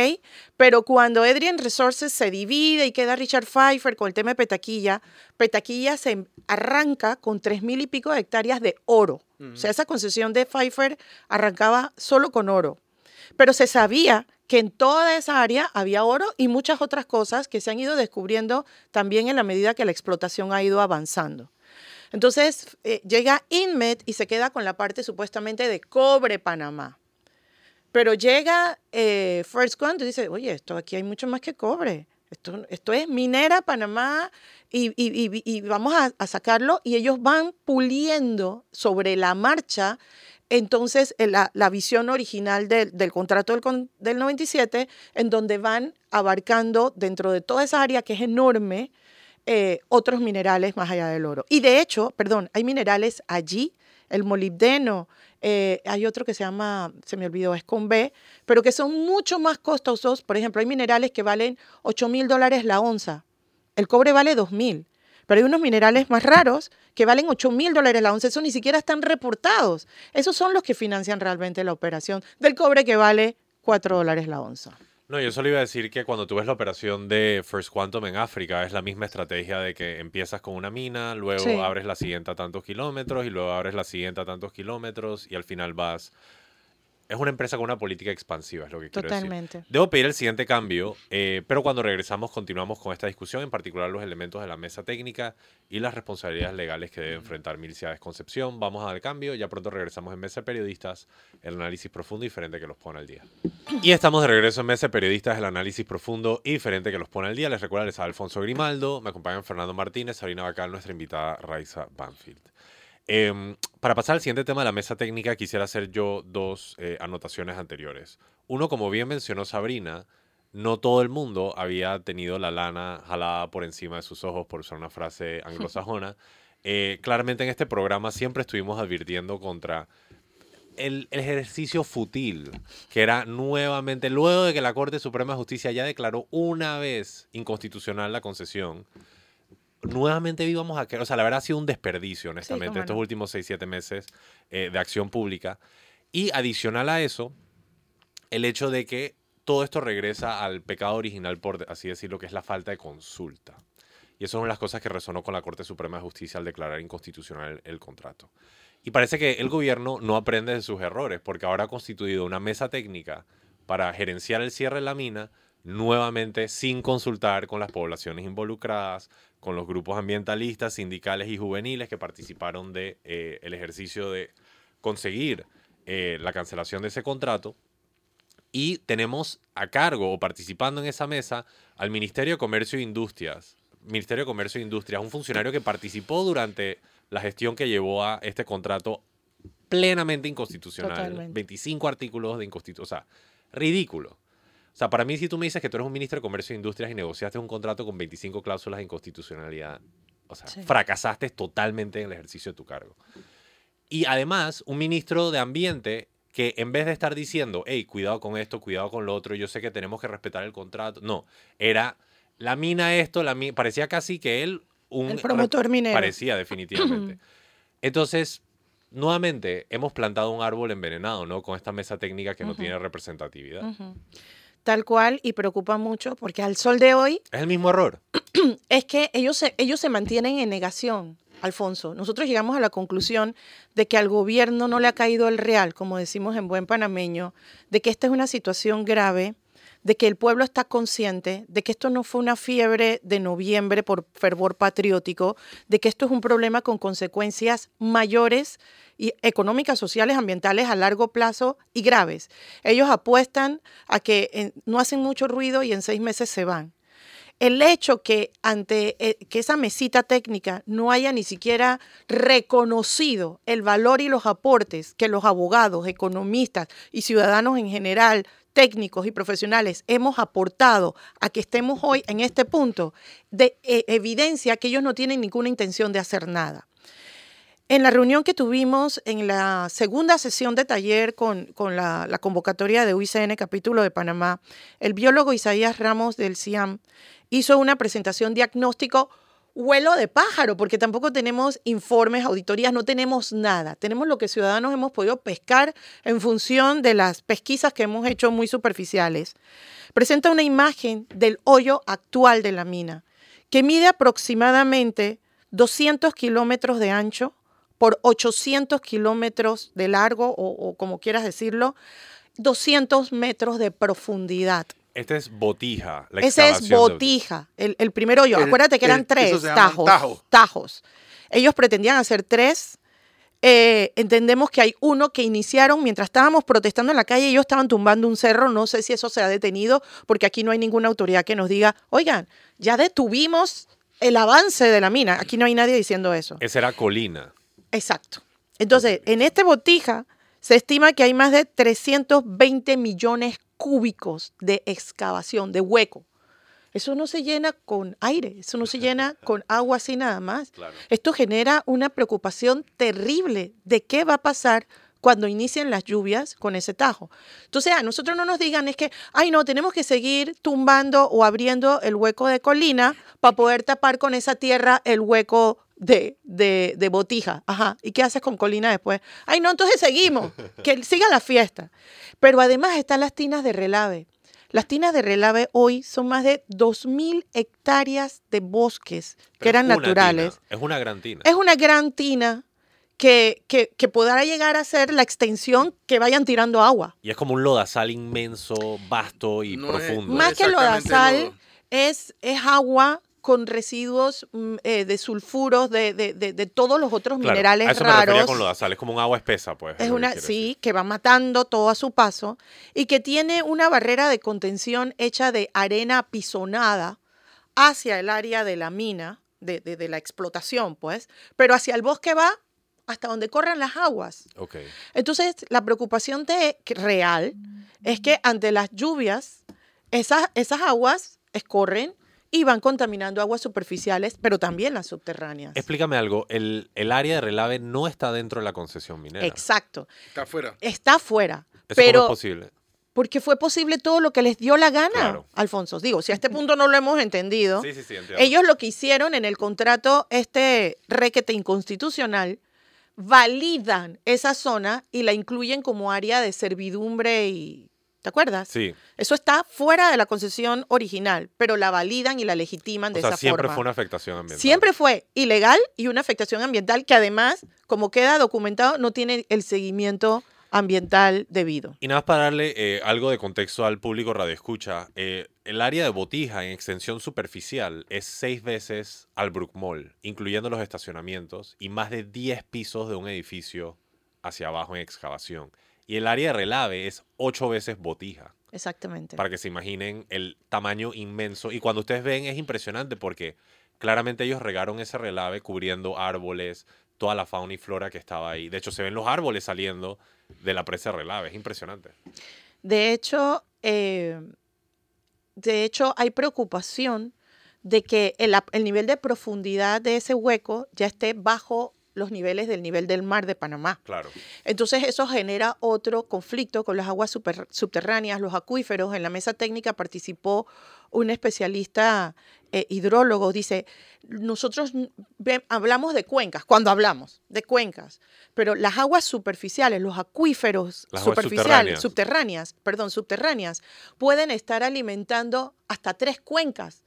Pero cuando Adrian Resources se divide y queda Richard Pfeiffer con el tema de Petaquilla, Petaquilla se arranca con tres mil y pico de hectáreas de oro. O sea, esa concesión de Pfeiffer arrancaba solo con oro. Pero se sabía que en toda esa área había oro y muchas otras cosas que se han ido descubriendo también en la medida que la explotación ha ido avanzando. Entonces eh, llega Inmet y se queda con la parte supuestamente de cobre Panamá. Pero llega eh, First Quantum y dice, oye, esto aquí hay mucho más que cobre. Esto, esto es minera Panamá y, y- y- vamos a, a sacarlo y ellos van puliendo sobre la marcha entonces eh, la, la visión original del, del contrato del, del 97 en donde van abarcando dentro de toda esa área que es enorme eh, otros minerales más allá del oro. Y de hecho, perdón, hay minerales allí, el molibdeno, eh, hay otro que se llama, se me olvidó, es con B, pero que son mucho más costosos. Por ejemplo, hay minerales que valen 8 mil dólares la onza. El cobre vale 2 mil. Pero hay unos minerales más raros que valen 8 mil dólares la onza. Esos ni siquiera están reportados. Esos son los que financian realmente la operación del cobre que vale 4 dólares la onza. No, yo solo iba a decir que cuando tú ves la operación de First Quantum en África, es la misma estrategia de que empiezas con una mina, luego Sí. abres la siguiente a tantos kilómetros y luego abres la siguiente a tantos kilómetros y al final vas... Es una empresa con una política expansiva, es lo que quiero decir. Totalmente. Debo pedir el siguiente cambio, eh, pero cuando regresamos continuamos con esta discusión, en particular los elementos de la mesa técnica y las responsabilidades legales que debe enfrentar Milcia Concepción. Vamos a dar cambio, ya pronto regresamos en Mesa de Periodistas, el análisis profundo y diferente que los pone al día. Y estamos de regreso en Mesa de Periodistas, el análisis profundo y diferente que los pone al día. Les recuerdo, les habla Alfonso Grimaldo, me acompañan Fernando Martínez, Sabrina Bacal, nuestra invitada Raiza Banfield. Em, para pasar al siguiente tema de la mesa técnica, quisiera hacer yo dos eh, anotaciones anteriores. Uno, como bien mencionó Sabrina, no todo el mundo había tenido la lana jalada por encima de sus ojos, por usar una frase anglosajona. Eh, claramente en este programa siempre estuvimos advirtiendo contra el, el ejercicio fútil, que era nuevamente, luego de que la Corte Suprema de Justicia ya declaró una vez inconstitucional la concesión, nuevamente íbamos a que, o sea, la verdad ha sido un desperdicio, honestamente, cómo estos no. últimos 6, 7 meses eh, de acción pública. Y adicional a eso, el hecho de que todo esto regresa al pecado original, por así decirlo, que es la falta de consulta. Y eso es una de las cosas que resonó con la Corte Suprema de Justicia al declarar inconstitucional el, el contrato. Y parece que el gobierno no aprende de sus errores, porque ahora ha constituido una mesa técnica para gerenciar el cierre de la mina, nuevamente sin consultar con las poblaciones involucradas, con los grupos ambientalistas, sindicales y juveniles que participaron del de, eh, el ejercicio de conseguir eh, la cancelación de ese contrato. Y tenemos a cargo o participando en esa mesa al Ministerio de Comercio e Industrias. Ministerio de Comercio e Industrias, un funcionario que participó durante la gestión que llevó a este contrato plenamente inconstitucional. Totalmente. 25 artículos de inconstitución. O sea, ridículo. O sea, para mí, si tú me dices que tú eres un ministro de Comercio e Industrias y negociaste un contrato con 25 cláusulas de inconstitucionalidad, o sea, Sí. fracasaste totalmente en el ejercicio de tu cargo. Y además, un ministro de Ambiente que en vez de estar diciendo, hey, cuidado con esto, cuidado con lo otro, yo sé que tenemos que respetar el contrato, no, era la mina esto, la mina, parecía casi que él un El promotor minero. Parecía definitivamente. Entonces, nuevamente hemos plantado un árbol envenenado, ¿no? Con esta mesa técnica que no tiene representatividad. Ujú. Tal cual, y preocupa mucho porque al sol de hoy Es el mismo error. es que ellos se, ellos se mantienen en negación, Alfonso. Nosotros llegamos a la conclusión de que al gobierno no le ha caído el real, como decimos en buen panameño, de que esta es una situación grave, de que el pueblo está consciente, de que esto no fue una fiebre de noviembre por fervor patriótico, de que esto es un problema con consecuencias mayores y económicas, sociales, ambientales a largo plazo y graves. Ellos apuestan a que eh, no hacen mucho ruido y en seis meses se van el hecho que ante eh, que esa mesita técnica no haya ni siquiera reconocido el valor y los aportes que los abogados, economistas y ciudadanos en general, técnicos y profesionales hemos aportado a que estemos hoy en este punto, de eh, evidencia que ellos no tienen ninguna intención de hacer nada. En la reunión que tuvimos en la segunda sesión de taller con, con la, la, convocatoria de UICN capítulo de Panamá, el biólogo Isaías Ramos del CIAM hizo una presentación diagnóstico vuelo de pájaro, porque tampoco tenemos informes, auditorías, no tenemos nada. Tenemos lo que ciudadanos hemos podido pescar en función de las pesquisas que hemos hecho muy superficiales. Presenta una imagen del hoyo actual de la mina, que mide aproximadamente 200 kilómetros de ancho por 800 kilómetros de largo, o, como quieras decirlo, 200 metros de profundidad. Este es botija. La Ese es botija, el, el primer hoyo. Acuérdate que eran tres tajos, tajos. Ellos pretendían hacer tres. Eh, entendemos que hay uno que iniciaron mientras estábamos protestando en la calle, ellos estaban tumbando un cerro, no sé si eso se ha detenido, porque aquí no hay ninguna autoridad que nos diga, oigan, ya detuvimos el avance de la mina. Aquí no hay nadie diciendo eso. Esa era colina. Exacto. Entonces, en este botija se estima que hay más de 320 millones cúbicos de excavación, de hueco. Eso no se llena con aire, eso no se llena con agua así nada más. Esto genera una preocupación terrible de qué va a pasar cuando inicien las lluvias con ese tajo. Entonces, a nosotros no nos digan es que, ay, no, tenemos que seguir tumbando o abriendo el hueco de colina para poder tapar con esa tierra el hueco de, de, botija. Ajá. ¿Y qué haces con colina después? Ay, no, entonces seguimos. Que siga la fiesta. Pero además están las tinas de relave. Las tinas de relave hoy son más de 2.000 hectáreas de bosques que eran naturales. Es una gran tina. Es una gran tina que, que, que, podrá llegar a ser la extensión que vayan tirando agua. Y es como un lodazal inmenso, vasto y profundo. Más que lodazal, es, es agua con residuos mm, eh, de sulfuros, de, de, de, todos los otros minerales a eso raros. Me con lo de es como un agua espesa, pues. Es una, sí, que va matando todo a su paso y que tiene una barrera de contención hecha de arena apisonada hacia el área de la mina, de, de, la explotación, pues, pero hacia el bosque va hasta donde corran las aguas. Okay. Entonces, la preocupación de, real es que ante las lluvias, esas, esas aguas escorren y van contaminando aguas superficiales, pero también las subterráneas. Explícame algo, el, área de relave no está dentro de la concesión minera. Exacto. Está fuera. Está fuera. pero, cómo es posible? Porque fue posible todo lo que les dio la gana, Alfonso. Digo, si a este punto no lo hemos entendido, sí, sí, sí, ellos lo que hicieron en el contrato, este requete inconstitucional, validan esa zona y la incluyen como área de servidumbre y ¿Te acuerdas? Sí. Eso está fuera de la concesión original, pero la validan y la legitiman de esa siempre forma. fue una afectación ambiental. Siempre fue ilegal y una afectación ambiental que además, como queda documentado, no tiene el seguimiento ambiental debido. Y nada más para darle eh, algo de contexto al público radio escucha, eh, el área de Botija en extensión superficial es seis veces al Brook Mall, incluyendo los estacionamientos y más de 10 pisos de un edificio hacia abajo en excavación. Y el área de relave es ocho veces botija. Exactamente. Para que se imaginen el tamaño inmenso. Y cuando ustedes ven es impresionante porque claramente ellos regaron ese relave cubriendo árboles, toda la fauna y flora que estaba ahí. De hecho, se ven los árboles saliendo de la presa de relave. Es impresionante. De hecho, eh, de hecho hay preocupación de que el, el nivel de profundidad de ese hueco ya esté bajo los niveles del nivel del mar de Panamá. Claro. Entonces eso genera otro conflicto con las aguas subterráneas, los acuíferos. En la mesa técnica participó un especialista eh, hidrólogo, dice, nosotros hablamos de cuencas, cuando hablamos de cuencas, pero las aguas superficiales, los acuíferos superficiales, subterráneas, perdón, subterráneas, pueden estar alimentando hasta tres cuencas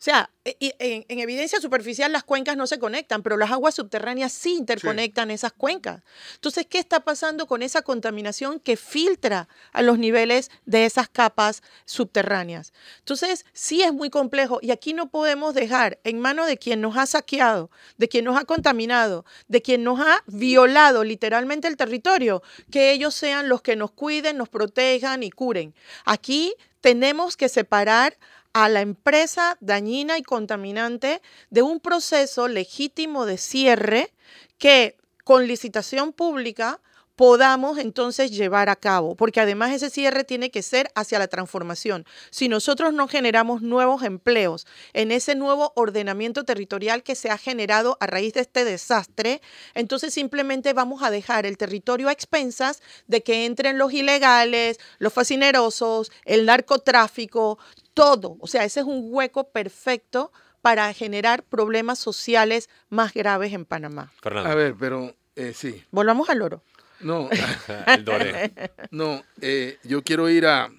o sea, e, en, evidencia superficial las cuencas no se conectan, pero las aguas subterráneas sí interconectan esas cuencas. Entonces, ¿qué está pasando con esa contaminación que filtra a los niveles de esas capas subterráneas? Entonces, sí es muy complejo y aquí no podemos dejar en manos de quien nos ha saqueado, de quien nos ha contaminado, de quien nos ha violado literalmente el territorio, que ellos sean los que nos cuiden, nos protejan y curen. Aquí tenemos que separar a la empresa dañina y contaminante de un proceso legítimo de cierre que con licitación pública podamos entonces llevar a cabo, porque además ese cierre tiene que ser hacia la transformación. Si nosotros no generamos nuevos empleos en ese nuevo ordenamiento territorial que se ha generado a raíz de este desastre, entonces simplemente vamos a dejar el territorio a expensas de que entren los ilegales, los fascinerosos, el narcotráfico, todo. O sea, ese es un hueco perfecto para generar problemas sociales más graves en Panamá. A ver, pero eh, sí. Volvamos al oro. No, El Doré. no, eh, yo quiero ir a,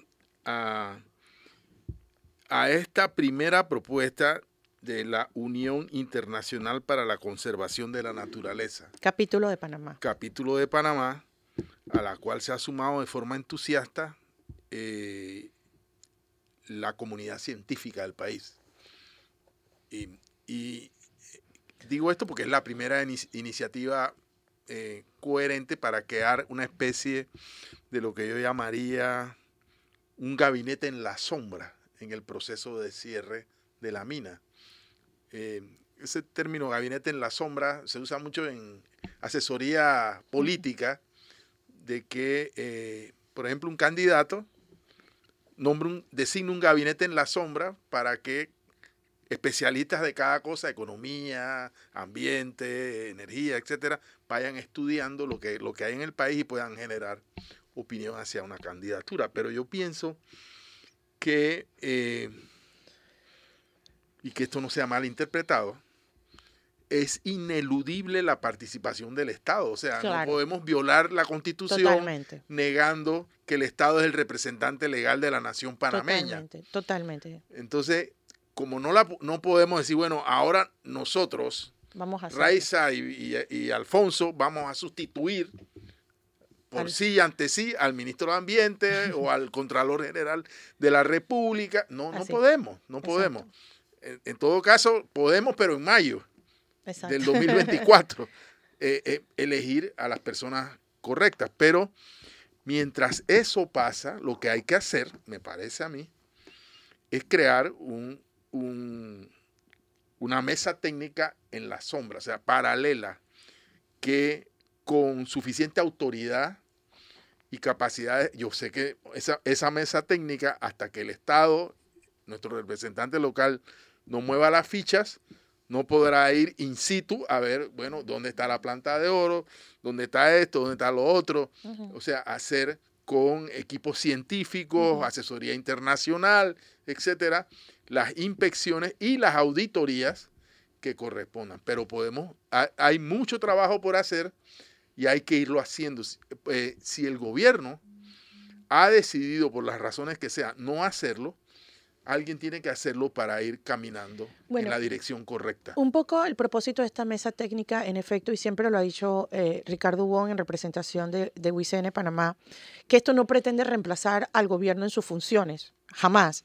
a, a esta primera propuesta de la Unión Internacional para la Conservación de la Naturaleza, Capítulo de Panamá. capítulo de Panamá, a la cual se ha sumado de forma entusiasta eh, la comunidad científica del país. Y, y digo esto porque es la primera ini- iniciativa eh, coherente para crear una especie de lo que yo llamaría un gabinete en la sombra en el proceso de cierre de la mina. Eh, ese término gabinete en la sombra se usa mucho en asesoría política de que, eh, por ejemplo, un candidato nombra un, designa un gabinete en la sombra para que especialistas de cada cosa, economía, ambiente, energía, etcétera, vayan estudiando lo que, lo que hay en el país y puedan generar opinión hacia una candidatura. Pero yo pienso que, eh, y que esto no sea mal interpretado, es ineludible la participación del Estado. O sea, Claro. no podemos violar la constitución Totalmente. negando que el Estado es el representante legal de la nación panameña. Totalmente, totalmente. Entonces, como no, la, no podemos decir, bueno, ahora nosotros, Vamos a hacer. Raiza y, y- y Alfonso, vamos a sustituir por Al- sí y ante sí al ministro de Ambiente o al Contralor General de la República. No, no podemos, no podemos. En, en todo caso, podemos, pero en mayo Exacto. del 2024, eh, eh, elegir a las personas correctas. Pero mientras eso pasa, lo que hay que hacer, me parece a mí, es crear un, un- una mesa técnica en la sombra, o sea, paralela, que con suficiente autoridad y capacidades, yo sé que esa, esa mesa técnica, hasta que el Estado, nuestro representante local, no mueva las fichas, no podrá ir in situ a ver, bueno, dónde está la planta de oro, dónde está esto, dónde está lo otro. O sea, hacer con equipos científicos, asesoría internacional, etcétera, las inspecciones y las auditorías que correspondan. Pero podemos, ha- hay mucho trabajo por hacer y hay que irlo haciendo. Eh, si el gobierno ha decidido, por las razones que sea, no hacerlo, alguien tiene que hacerlo para ir caminando Bueno, en la dirección correcta. Un poco el propósito de esta mesa técnica, en efecto, y siempre lo ha dicho eh, Ricardo Wong en representación de, de WICN Panamá, que esto no pretende reemplazar al gobierno en sus funciones, jamás.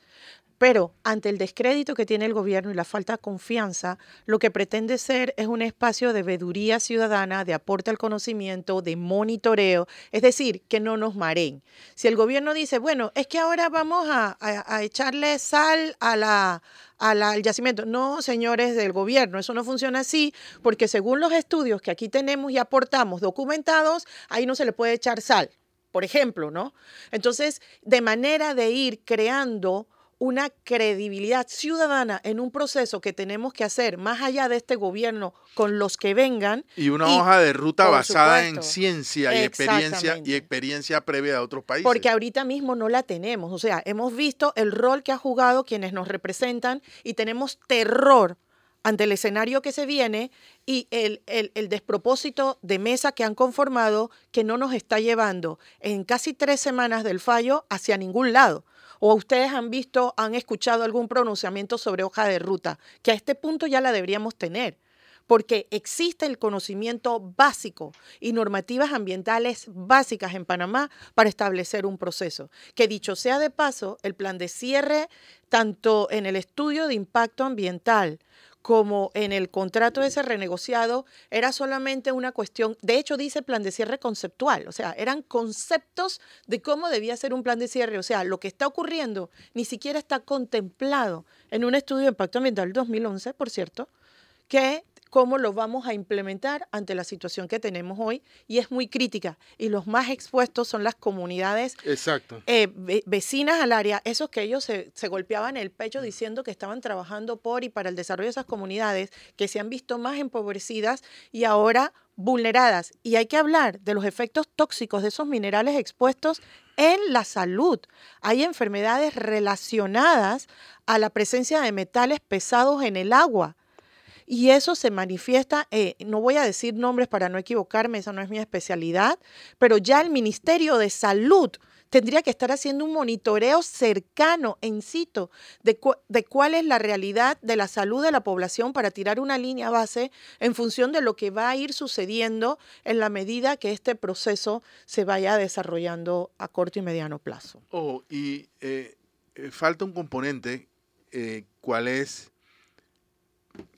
Pero ante el descrédito que tiene el gobierno y la falta de confianza, lo que pretende ser es un espacio de veeduría ciudadana, de aporte al conocimiento, de monitoreo, es decir, que no nos mareen. Si el gobierno dice, bueno, es que ahora vamos a, a- echarle sal a la, a la- al yacimiento. No, señores del gobierno, eso no funciona así, porque según los estudios que aquí tenemos y aportamos documentados, ahí no se le puede echar sal, por ejemplo, ¿no? Entonces, de manera de ir creando una credibilidad ciudadana en un proceso que tenemos que hacer más allá de este gobierno con los que vengan. Y una y- hoja de ruta basada en ciencia y experiencia, y experiencia previa de otros países. Porque ahorita mismo no la tenemos. O sea, hemos visto el rol que ha jugado quienes nos representan y tenemos terror ante el escenario que se viene y el, el- el despropósito de mesa que han conformado que no nos está llevando en casi tres semanas del fallo hacia ningún lado. O ustedes han visto, han escuchado algún pronunciamiento sobre hoja de ruta, que a este punto ya la deberíamos tener porque existe el conocimiento básico y normativas ambientales básicas en Panamá para establecer un proceso. Que dicho sea de paso, el plan de cierre, tanto en el estudio de impacto ambiental como en el contrato ese renegociado, era solamente una cuestión, de hecho dice plan de cierre conceptual, o sea, eran conceptos de cómo debía ser un plan de cierre, o sea, lo que está ocurriendo ni siquiera está contemplado en un estudio de impacto ambiental 2011, por cierto, que cómo lo vamos a implementar ante la situación que tenemos hoy y es muy crítica. Y los más expuestos son las comunidades Exacto. eh, ve- vecinas al área, esos que ellos se, se golpeaban el pecho diciendo que estaban trabajando por y para el desarrollo de esas comunidades que se han visto más empobrecidas y ahora vulneradas. Y hay que hablar de los efectos tóxicos de esos minerales expuestos en la salud. Hay enfermedades relacionadas a la presencia de metales pesados en el agua. Y eso se manifiesta, eh, no voy a decir nombres para no equivocarme, esa no es mi especialidad, pero ya el Ministerio de Salud tendría que estar haciendo un monitoreo cercano, en situ, de, de cuál es la realidad de la salud de la población para tirar una línea base en función de lo que va a ir sucediendo en la medida que este proceso se vaya desarrollando a corto y mediano plazo. Ojo, y eh, eh, falta un componente, eh, ¿cuál es?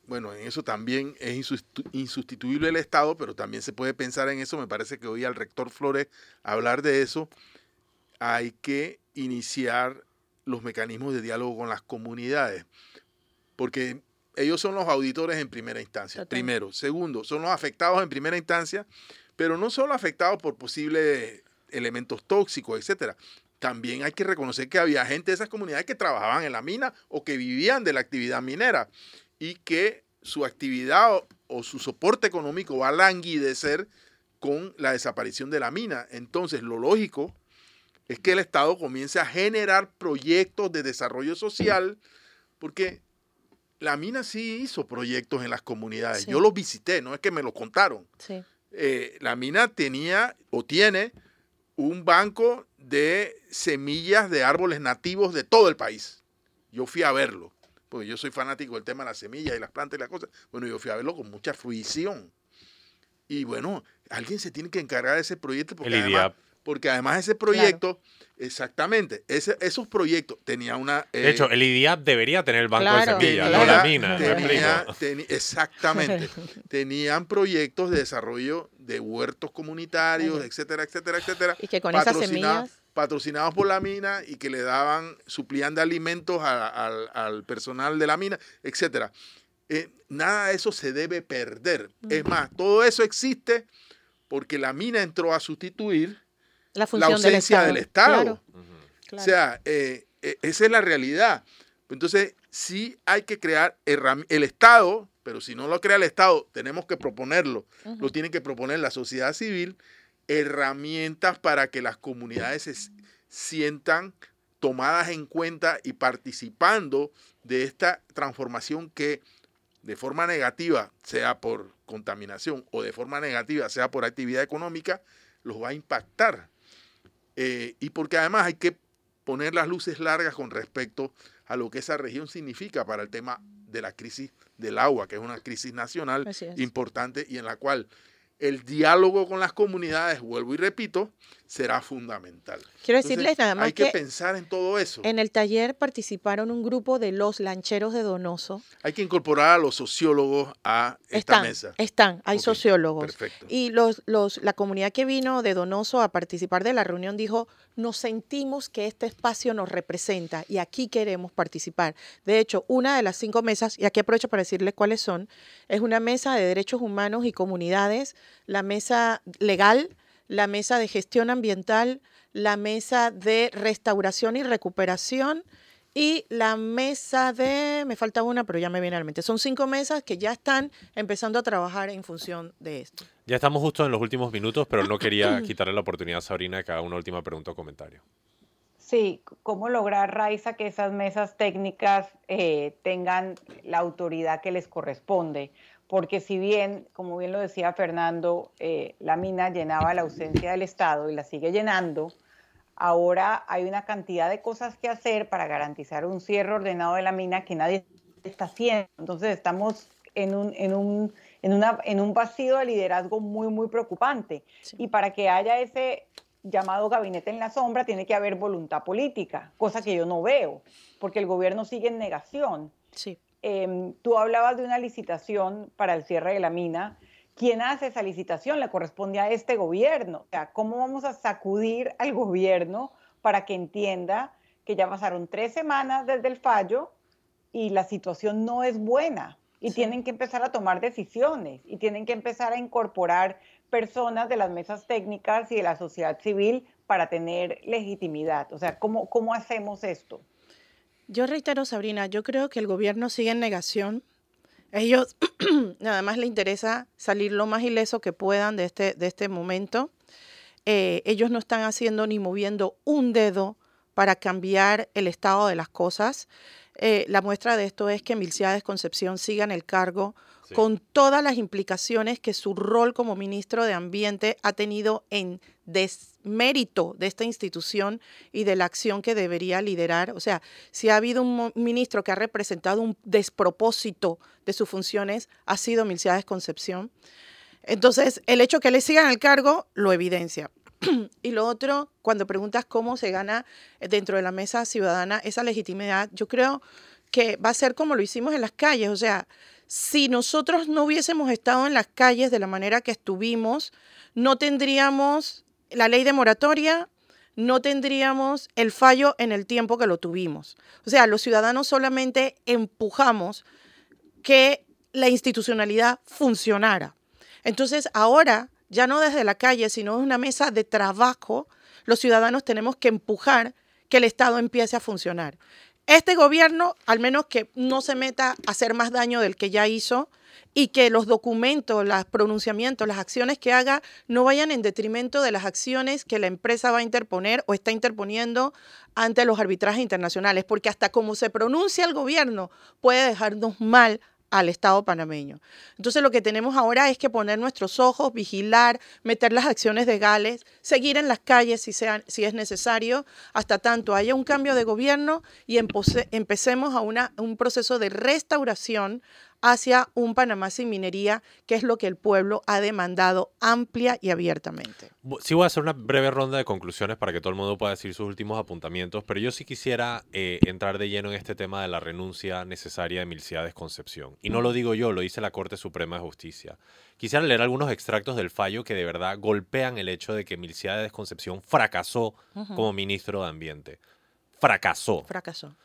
Bueno, en eso también es insustitu- insustituible el Estado, pero también se puede pensar en eso. Me parece que oí al rector Flores hablar de eso. Hay que iniciar los mecanismos de diálogo con las comunidades, porque ellos son los auditores en primera instancia, Total. primero. Segundo, son los afectados en primera instancia, pero no solo afectados por posibles elementos tóxicos, etcétera. También hay que reconocer que había gente de esas comunidades que trabajaban en la mina o que vivían de la actividad minera y que su actividad o, o su soporte económico va a languidecer con la desaparición de la mina. Entonces, lo lógico es que el Estado comience a generar proyectos de desarrollo social, porque la mina sí hizo proyectos en las comunidades. Sí. Yo los visité, no es que me lo contaron. Sí. Eh, la mina tenía o tiene un banco de semillas de árboles nativos de todo el país. Yo fui a verlo, porque yo soy fanático del tema de las semillas y las plantas y las cosas. Bueno, yo fui a verlo con mucha fruición. Y bueno, alguien se tiene que encargar de ese proyecto porque, El además, IDIAP. Porque además ese proyecto, exactamente, ese- esos proyectos tenía una... De eh, hecho, el IDIAP debería tener el banco Claro, de semillas, no la mina. ¿me tenía- teni- exactamente. Tenían proyectos de desarrollo de huertos comunitarios, etcétera, etcétera, etcétera. Y que con esas semillas... Patrocinados por la mina y que le daban, suplían de alimentos a- al, al personal de la mina, etcétera. Eh, nada de eso se debe perder. Es más, todo eso existe porque la mina entró a sustituir La la función ausencia del del Estado. Estado. Claro. O sea, eh, eh, esa es la realidad. Entonces, sí hay que crear el Estado, pero si no lo crea el Estado, tenemos que proponerlo. Lo tiene que proponer la sociedad civil, herramientas para que las comunidades se sientan tomadas en cuenta y participando de esta transformación que de forma negativa, sea por contaminación o de forma negativa, sea por actividad económica, los va a impactar. Eh, y porque además hay que poner las luces largas con respecto a lo que esa región significa para el tema de la crisis del agua, que es una crisis nacional importante y en la cual el diálogo con las comunidades, vuelvo y repito, será fundamental. Quiero Entonces, decirles nada más hay que, que, pensar en todo eso. en el taller participaron un grupo de los lancheros de Donoso. Hay que incorporar a los sociólogos a esta Están, mesa. están, hay sociólogos. Perfecto. Y los, los, la comunidad que vino de Donoso a participar de la reunión dijo, nos sentimos que este espacio nos representa y aquí queremos participar. De hecho, una de las cinco mesas, y aquí aprovecho para decirles cuáles son, es una mesa de derechos humanos y comunidades, la mesa legal, la mesa de gestión ambiental, la mesa de restauración y recuperación y la mesa de, me falta una, pero ya me viene a la mente. Son cinco mesas que ya están empezando a trabajar en función de esto. Ya estamos justo en los últimos minutos, pero no quería quitarle la oportunidad a Sabrina de que haga una última pregunta o comentario. Sí, cómo lograr, Raiza, que esas mesas técnicas eh, tengan la autoridad que les corresponde. Porque si bien, como bien lo decía Fernando, eh, la mina llenaba la ausencia del Estado y la sigue llenando, ahora hay una cantidad de cosas que hacer para garantizar un cierre ordenado de la mina que nadie está haciendo. Entonces estamos en un, en un, en una, en un vacío de liderazgo muy, muy preocupante. Sí. Y para que haya ese llamado gabinete en la sombra, tiene que haber voluntad política, cosa que yo no veo, porque el gobierno sigue en negación. Sí. Eh, tú hablabas de una licitación para el cierre de la mina. ¿Quién hace esa licitación? Le corresponde a este gobierno. O sea, ¿cómo vamos a sacudir al gobierno para que entienda que ya pasaron tres semanas desde el fallo y la situación no es buena? y tienen que empezar a tomar decisiones y tienen que empezar a incorporar personas de las mesas técnicas y de la sociedad civil para tener legitimidad. O sea, ¿cómo, cómo hacemos esto? Yo reitero, Sabrina, yo creo que el gobierno sigue en negación. Ellos nada más les interesa salir lo más ileso que puedan de este, de este momento. Eh, ellos no están haciendo ni moviendo un dedo para cambiar el estado de las cosas. Eh, la muestra de esto es que Milciades Concepción siga en el cargo con todas las implicaciones que su rol como ministro de Ambiente ha tenido en desmérito de esta institución y de la acción que debería liderar. O sea, si ha habido un ministro que ha representado un despropósito de sus funciones, ha sido Milciades Concepción. Entonces, el hecho que le sigan el cargo lo evidencia. y lo otro, cuando preguntas cómo se gana dentro de la mesa ciudadana esa legitimidad, yo creo que va a ser como lo hicimos en las calles. O sea, si nosotros no hubiésemos estado en las calles de la manera que estuvimos, no tendríamos la ley de moratoria, no tendríamos el fallo en el tiempo que lo tuvimos. O sea, los ciudadanos solamente empujamos que la institucionalidad funcionara. Entonces, ahora, ya no desde la calle, sino desde una mesa de trabajo, los ciudadanos tenemos que empujar que el Estado empiece a funcionar. Este gobierno, al menos que no se meta a hacer más daño del que ya hizo y que los documentos, los pronunciamientos, las acciones que haga no vayan en detrimento de las acciones que la empresa va a interponer o está interponiendo ante los arbitrajes internacionales, porque hasta como se pronuncia el gobierno puede dejarnos mal al Estado panameño. Entonces lo que tenemos ahora es que poner nuestros ojos, vigilar, meter las acciones legales, seguir en las calles si, es necesario, hasta tanto haya un cambio de gobierno y empecemos a un proceso de restauración hacia un Panamá sin minería, que es lo que el pueblo ha demandado amplia y abiertamente. Sí voy a hacer una breve ronda de conclusiones para que todo el mundo pueda decir sus últimos apuntamientos, pero yo sí quisiera eh, entrar de lleno en este tema de la renuncia necesaria de Milciades Concepción. Y no lo digo yo, lo dice la Corte Suprema de Justicia. Quisiera leer algunos extractos del fallo que de verdad golpean el hecho de que Milciades Concepción fracasó como ministro de Ambiente. Fracasó. Fracasó.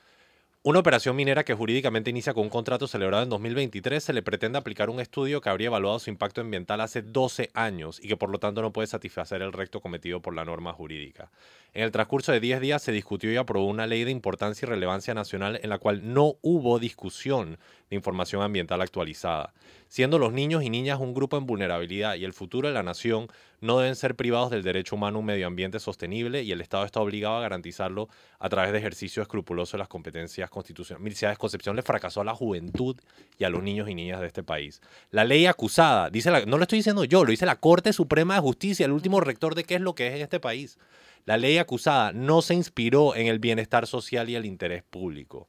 Una operación minera que jurídicamente inicia con un contrato celebrado en 2023 se le pretende aplicar un estudio que habría evaluado su impacto ambiental hace 12 años y que por lo tanto no puede satisfacer el recto cometido por la norma jurídica. En el transcurso de 10 días se discutió y aprobó una ley de importancia y relevancia nacional en la cual no hubo discusión de información ambiental actualizada. Siendo los niños y niñas un grupo en vulnerabilidad y el futuro de la nación, no deben ser privados del derecho humano a un medio ambiente sostenible y el Estado está obligado a garantizarlo a través de ejercicio escrupuloso de las competencias constitucionales. de Concepción le fracasó a la juventud y a los niños y niñas de este país. La ley acusada, dice no lo estoy diciendo yo, lo dice la Corte Suprema de Justicia, el último rector de qué es lo que es en este país. La ley acusada no se inspiró en el bienestar social y el interés público.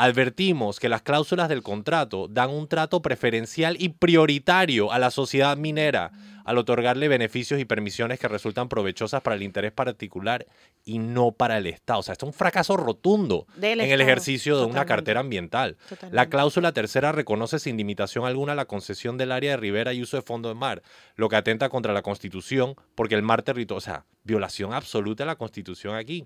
Advertimos que las cláusulas del contrato dan un trato preferencial y prioritario a la sociedad minera al otorgarle beneficios y permisiones que resultan provechosas para el interés particular y no para el Estado. O sea, esto es un fracaso rotundo en el ejercicio de una cartera ambiental. La cláusula tercera reconoce sin limitación alguna la concesión del área de ribera y uso de fondo de mar, lo que atenta contra la Constitución, porque el mar territorio, o sea, violación absoluta de la Constitución aquí.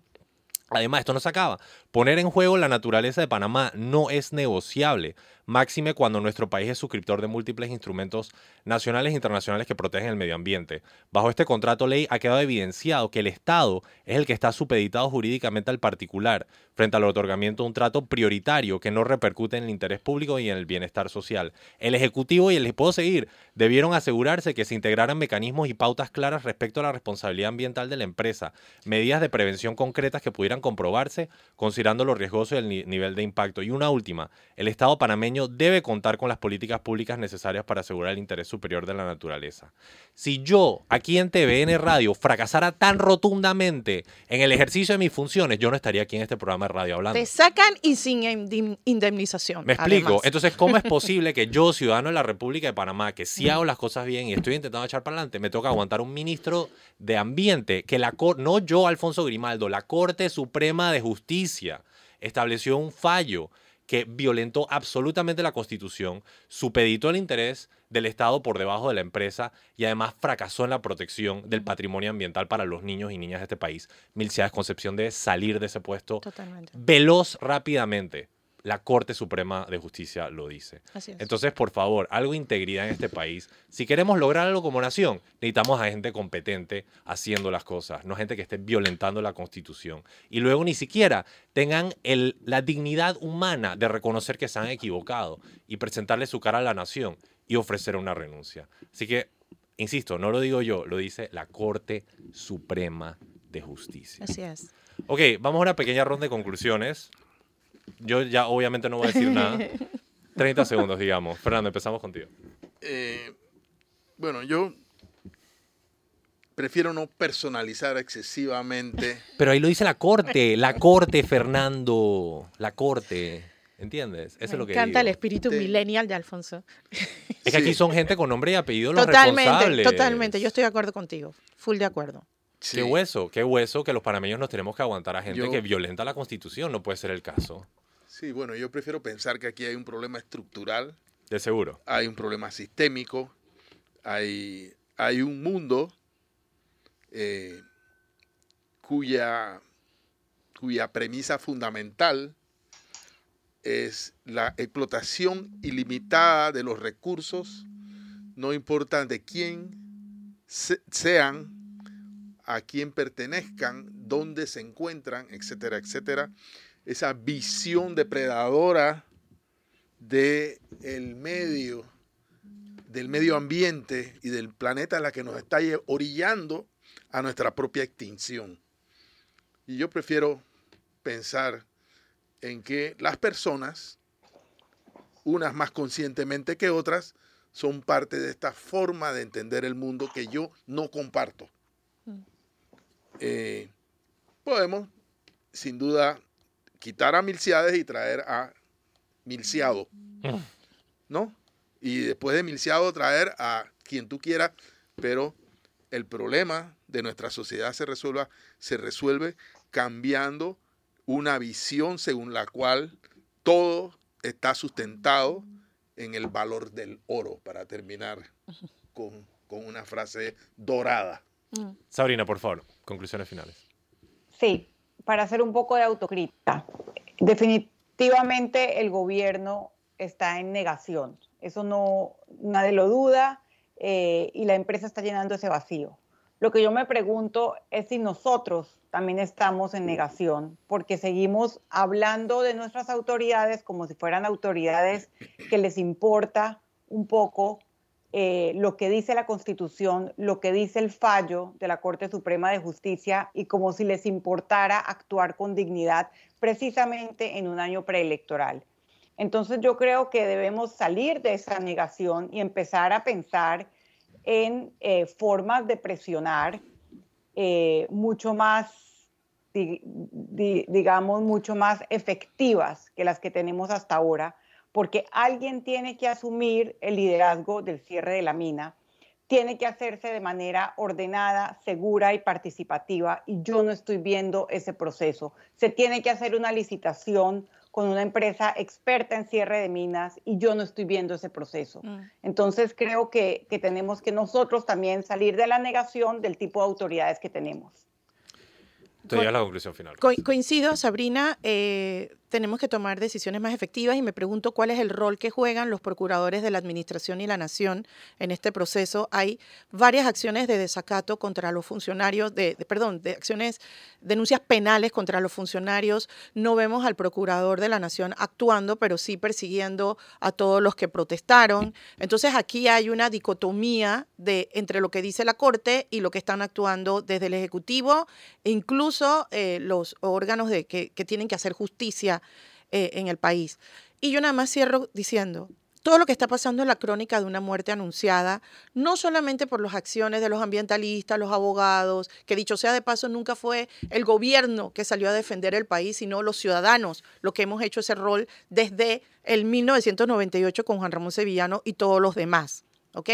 Además, esto no se acaba. Poner en juego la naturaleza de Panamá no es negociable máxime cuando nuestro país es suscriptor de múltiples instrumentos nacionales e internacionales que protegen el medio ambiente. Bajo este contrato ley ha quedado evidenciado que el Estado es el que está supeditado jurídicamente al particular frente al otorgamiento de un trato prioritario que no repercute en el interés público y en el bienestar social. El Ejecutivo y el puedo seguir debieron asegurarse que se integraran mecanismos y pautas claras respecto a la responsabilidad ambiental de la empresa, medidas de prevención concretas que pudieran comprobarse considerando lo riesgoso y el nivel de impacto. Y una última, el Estado panameño debe contar con las políticas públicas necesarias para asegurar el interés superior de la naturaleza. Si yo aquí en TVN Radio fracasara tan rotundamente en el ejercicio de mis funciones, yo no estaría aquí en este programa de radio hablando. Te sacan y sin indemnización. Me explico. Entonces, ¿cómo es posible que yo, ciudadano de la República de Panamá, que sí hago las cosas bien y estoy intentando echar para adelante, me toca aguantar un ministro de Ambiente que la no yo, Alfonso Grimaldo, la Corte Suprema de Justicia estableció un fallo que violentó absolutamente la Constitución, supeditó el interés del Estado por debajo de la empresa y además fracasó en la protección del patrimonio ambiental para los niños y niñas de este país. Milciades Concepción debe salir de ese puesto veloz rápidamente. La Corte Suprema de Justicia lo dice. Así es. Entonces, por favor, algo de integridad en este país. Si queremos lograr algo como nación, necesitamos a gente competente haciendo las cosas, no gente que esté violentando la Constitución. Y luego ni siquiera tengan el- la dignidad humana de reconocer que se han equivocado y presentarle su cara a la nación y ofrecer una renuncia. Así que, insisto, no lo digo yo, lo dice la Corte Suprema de Justicia. Así es. Ok, vamos a una pequeña ronda de conclusiones. Yo ya obviamente no voy a decir nada. 30 segundos, digamos. Fernando, empezamos contigo. Eh, bueno, yo prefiero no personalizar excesivamente. Pero ahí lo dice la corte, la corte, Fernando. La corte. ¿Entiendes? Eso Me es lo que encanta el espíritu Te- millennial de Alfonso. Es que aquí son gente con nombre y apellido los Totalmente, responsables. totalmente. Yo estoy de acuerdo contigo. Full de acuerdo. Sí. Qué hueso, qué hueso que los panameños nos tenemos que aguantar a gente Yo- que violenta la constitución. No puede ser el caso. Sí, bueno, yo prefiero pensar que aquí hay un problema estructural, De seguro. hay un problema sistémico, hay, hay un mundo eh, cuya, cuya premisa fundamental es la explotación ilimitada de los recursos, no importa de quién se- sean, a quién pertenezcan, dónde se encuentran, etcétera, etcétera. Esa visión depredadora del el medio, del medio ambiente y del planeta en la que nos está orillando a nuestra propia extinción. Y yo prefiero pensar en que las personas, unas más conscientemente que otras, son parte de esta forma de entender el mundo que yo no comparto. Eh, podemos, sin duda, quitar a Milciades y traer a Milciado, ¿no? Y después de Milciado traer a quien tú quieras, pero el problema de nuestra sociedad se resuelva, se resuelve cambiando una visión según la cual todo está sustentado en el valor del oro, para terminar con, con una frase dorada. Mm. Sabrina, por favor, conclusiones finales. Sí, para hacer un poco de autocrítica. Definitivamente el gobierno está en negación. Eso no, nadie lo duda eh, y la empresa está llenando ese vacío. Lo que yo me pregunto es si nosotros también estamos en negación, porque seguimos hablando de nuestras autoridades como si fueran autoridades que les importa un poco eh, lo que dice la Constitución, lo que dice el fallo de la Corte Suprema de Justicia y como si les importara actuar con dignidad precisamente en un año preelectoral. Entonces yo creo que debemos salir de esa negación y empezar a pensar en eh, formas de presionar eh, mucho más, di- di- digamos, mucho más efectivas que las que tenemos hasta ahora, porque alguien tiene que asumir el liderazgo del cierre de la mina, tiene que hacerse de manera ordenada, segura y participativa, y yo no estoy viendo ese proceso. Se tiene que hacer una licitación con una empresa experta en cierre de minas y yo no estoy viendo ese proceso. Mm. Entonces creo que, que tenemos que nosotros también salir de la negación del tipo de autoridades que tenemos. Tú ya la conclusión final. Co- coincido, Sabrina, eh, tenemos que tomar decisiones más efectivas y me pregunto cuál es el rol que juegan los procuradores de la Administración y la Nación en este proceso. Hay varias acciones de desacato contra los funcionarios, de, perdón, de acciones, denuncias penales contra los funcionarios. No vemos al procurador de la Nación actuando, pero sí persiguiendo a todos los que protestaron. Entonces aquí hay una dicotomía de, entre lo que dice la Corte y lo que están actuando desde el Ejecutivo e incluso eh, los órganos de, que, que tienen que hacer justicia eh, en el país. Y yo nada más cierro diciendo, todo lo que está pasando es la crónica de una muerte anunciada, no solamente por las acciones de los ambientalistas, los abogados, que dicho sea de paso, nunca fue el gobierno que salió a defender el país, sino los ciudadanos, lo que hemos hecho ese rol desde el 1998 con Juan Ramón Sevillano y todos los demás. ¿Ok?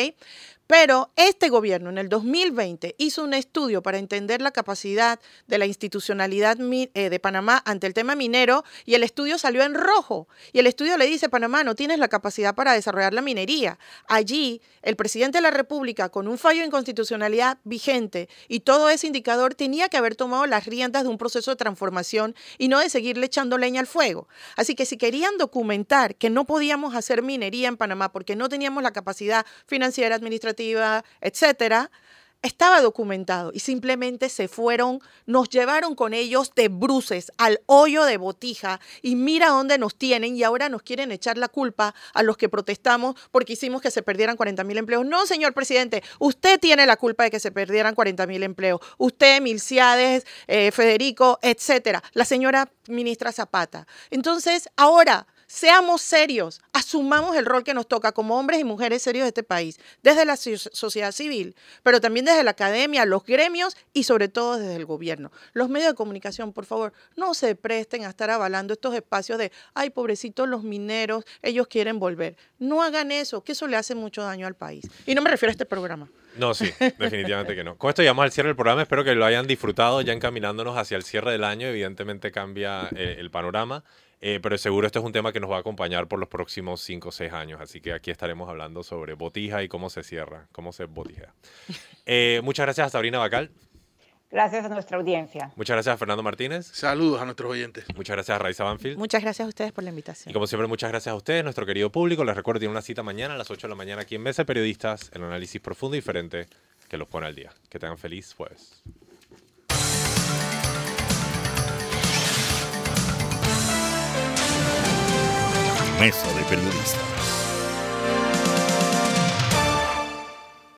Pero este gobierno en el 2020 hizo un estudio para entender la capacidad de la institucionalidad eh, de Panamá ante el tema minero y el estudio salió en rojo. Y el estudio le dice, Panamá, no tienes la capacidad para desarrollar la minería. Allí, el presidente de la República, con un fallo de inconstitucionalidad vigente y todo ese indicador, tenía que haber tomado las riendas de un proceso de transformación y no de seguirle echando leña al fuego. Así que si querían documentar que no podíamos hacer minería en Panamá porque no teníamos la capacidad financiera, administrativa, etcétera, estaba documentado y simplemente se fueron, nos llevaron con ellos de bruces al hoyo de botija y mira dónde nos tienen y ahora nos quieren echar la culpa a los que protestamos porque hicimos que se perdieran 40 mil empleos. No, señor presidente, usted tiene la culpa de que se perdieran 40 mil empleos. Usted, Milciades, eh, Federico, etcétera. La señora ministra Zapata. Entonces, ahora Seamos serios, asumamos el rol que nos toca como hombres y mujeres serios de este país, desde la sociedad civil, pero también desde la academia, los gremios y sobre todo desde el gobierno. Los medios de comunicación, por favor, no se presten a estar avalando estos espacios de, ay, pobrecitos los mineros, ellos quieren volver. No hagan eso, que eso le hace mucho daño al país. Y no me refiero a este programa. No, sí, definitivamente que no. Con esto llegamos al cierre del programa. Espero que lo hayan disfrutado ya encaminándonos hacia el cierre del año. Evidentemente cambia eh, el panorama. Eh, pero seguro este es un tema que nos va a acompañar por los próximos 5 o 6 años. Así que aquí estaremos hablando sobre botija y cómo se cierra, cómo se botija. Eh, muchas gracias a Sabrina Bacal. Gracias a nuestra audiencia. Muchas gracias a Fernando Martínez. Saludos a nuestros oyentes. Muchas gracias a Raiza Banfield. Muchas gracias a ustedes por la invitación. Y como siempre, muchas gracias a ustedes, nuestro querido público. Les recuerdo, tiene una cita mañana a las 8 de la mañana aquí en Mesa de Periodistas, el análisis profundo y diferente que los pone al día. Que tengan feliz jueves. Mesa de Periodistas.